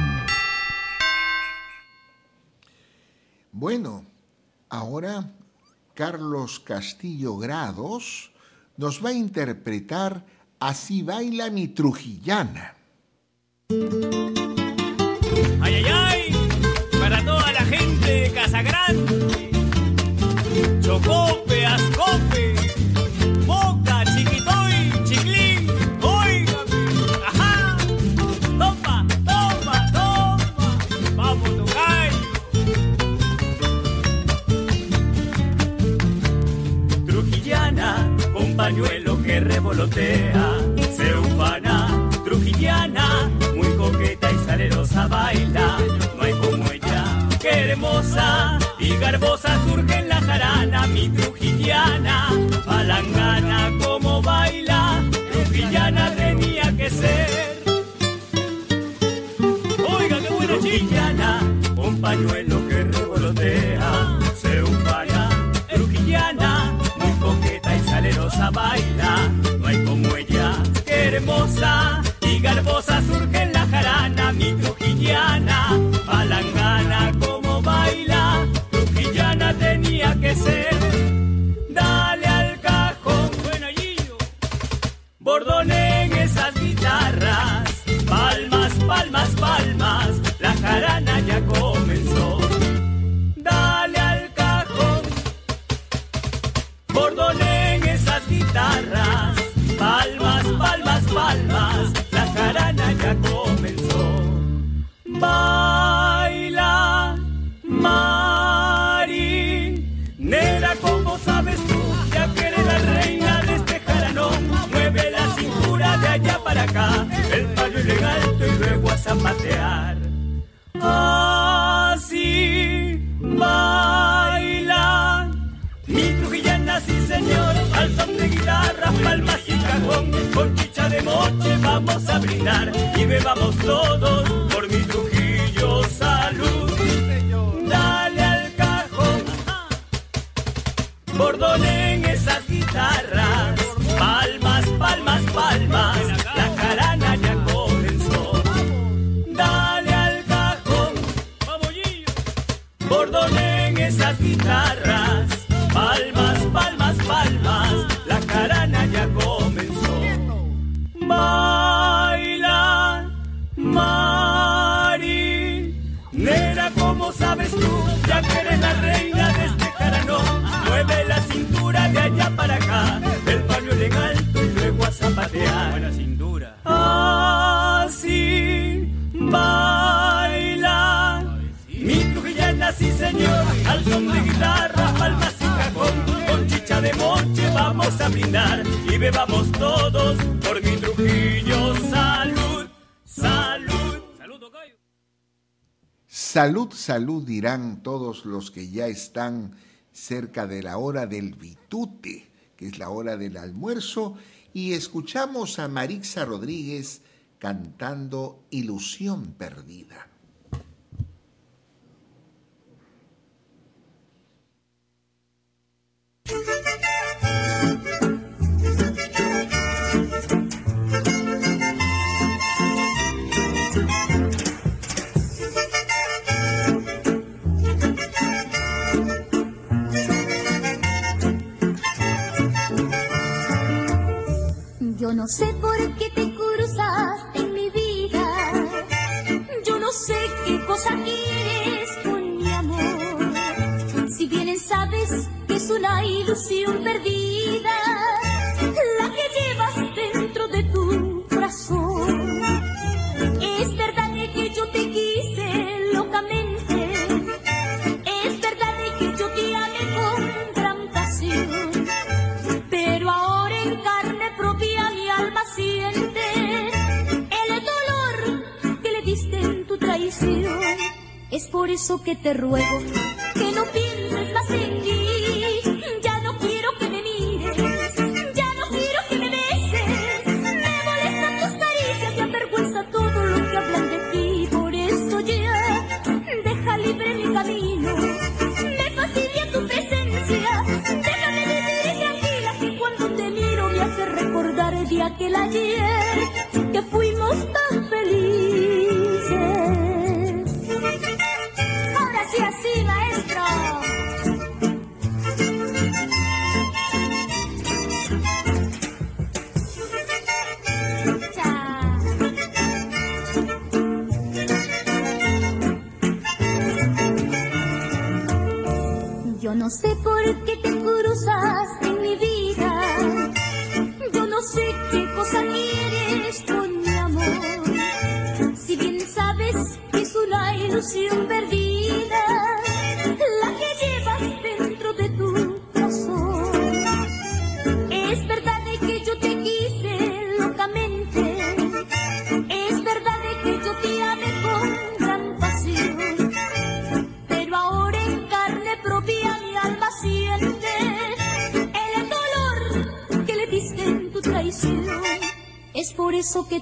Bueno, ahora Carlos Castillo Grados nos va a interpretar Así baila mi trujillana. Ay, ay, ay, para toda la gente de Casagrande, Chocope, Ascope, Boca, Chiquitoy, Chiclín, óigame, ajá, toma, toma, toma, vamos, tocayo. Trujillana, con pañuelo que revolotea, se ufana, trujillana, muy coqueta y salerosa baila, no hay como ella, que hermosa y garbosa surge en la jarana, mi trujillana, palangana como baila, trujillana tenía que ser. Oiga, qué buena chillana, un pañuelo Salud, salud dirán todos los que ya están cerca de la hora del bitute, que es la hora del almuerzo, y escuchamos a Marixa Rodríguez cantando Ilusión Perdida. Sé por qué te cruzaste en mi vida. Yo no sé qué cosa quieres con mi amor. Si bien sabes que es una ilusión perdida. eso que te ruego.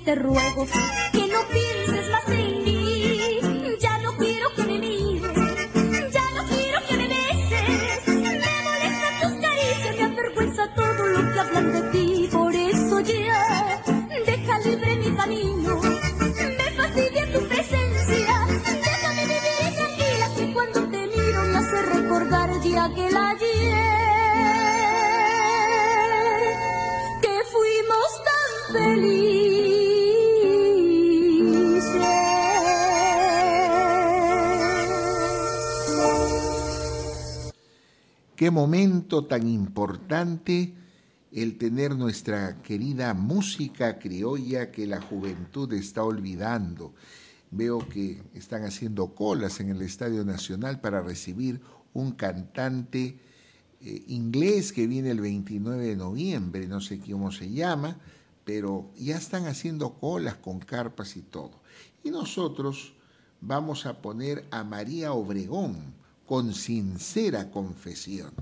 te ruego Qué momento tan importante el tener nuestra querida música criolla que la juventud está olvidando. Veo que están haciendo colas en el Estadio Nacional para recibir un cantante eh, inglés que viene el 29 de noviembre, no sé cómo se llama, pero ya están haciendo colas con carpas y todo. Y nosotros vamos a poner a María Obregón con sincera confesión.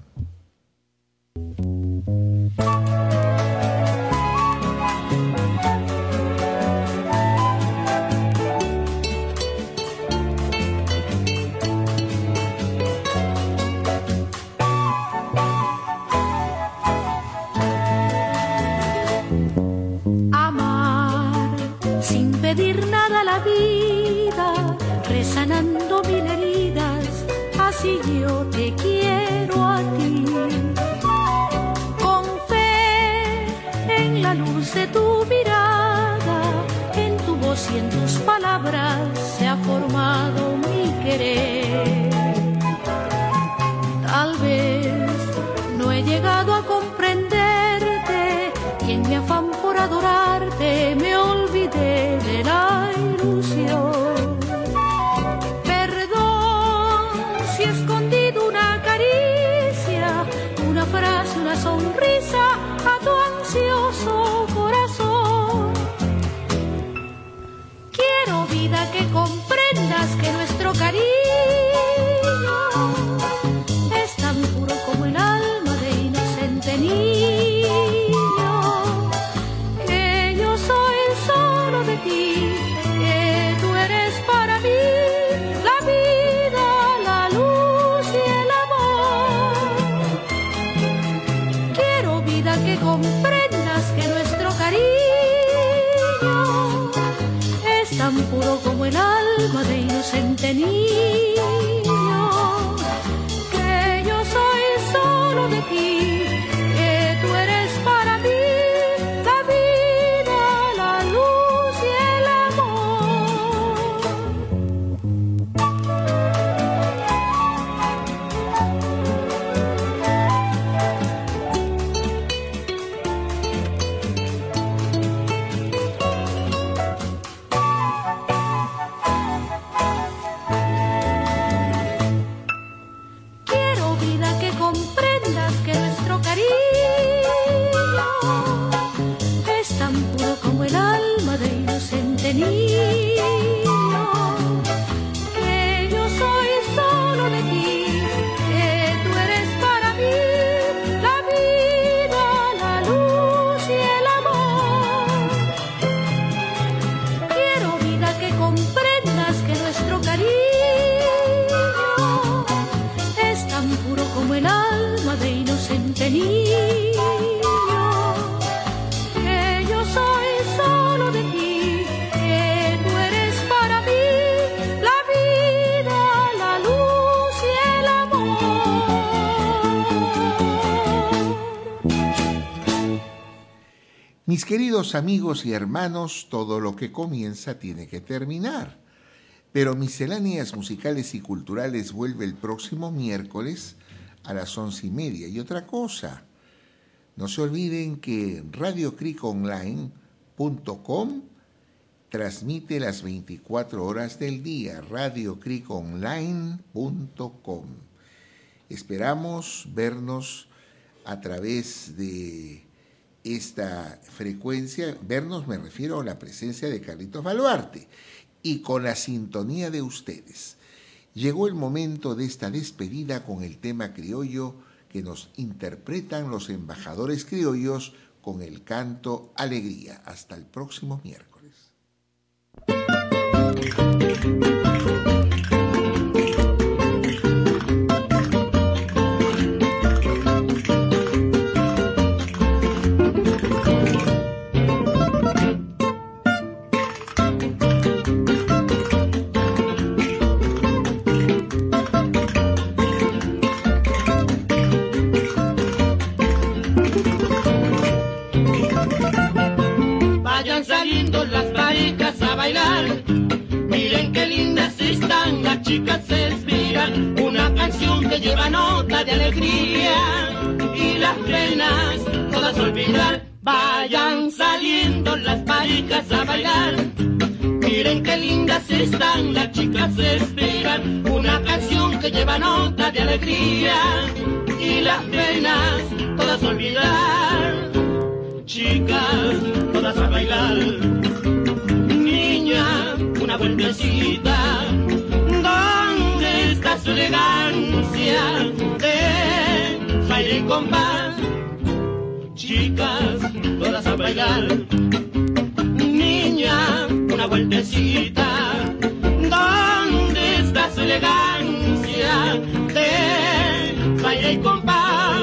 Queridos amigos y hermanos, todo lo que comienza tiene que terminar. Pero Misceláneas Musicales y Culturales vuelve el próximo miércoles a las once y media. Y otra cosa, no se olviden que radiocriconline.com transmite las 24 horas del día, radiocriconline.com. Esperamos vernos a través de esta frecuencia, vernos me refiero a la presencia de Carlitos Baluarte y con la sintonía de ustedes. Llegó el momento de esta despedida con el tema criollo que nos interpretan los embajadores criollos con el canto Alegría. Hasta el próximo miércoles. Miren qué lindas están, las chicas se inspiran. Una canción que lleva nota de alegría y las penas todas olvidar. Vayan saliendo las parejas a bailar. Miren qué lindas están, las chicas se inspiran. Una canción que lleva nota de alegría y las penas todas olvidar chicas, todas a bailar. Una vueltecita. ¿Dónde está su elegancia de baile y compás? Chicas, todas a bailar. Niña, una vueltecita. ¿Dónde está su elegancia de baile y compás?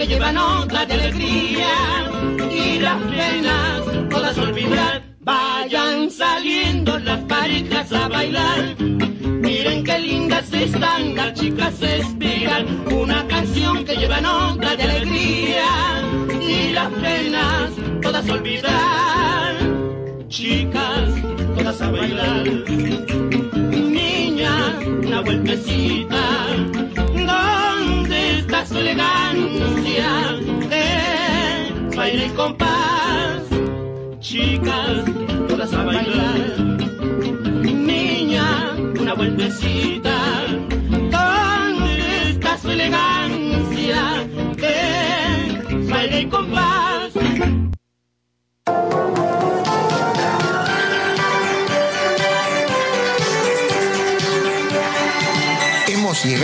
Que lleva nota de alegría y las penas todas olvidar. Vayan saliendo las parejas a bailar. Miren qué lindas están, las chicas se. Una canción que lleva nota de alegría y las vas a olvidar. Chicas, todas a bailar. Niña, una vueltecita. ¿Dónde está su elegancia de baile y compás? Chicas, todas a bailar. Niña, una vueltecita. ¿Dónde está su elegancia de baile y compás?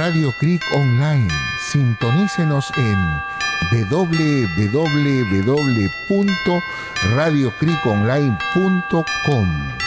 Radio Creek Online. Sintonícenos en www.radiocreekonline.com.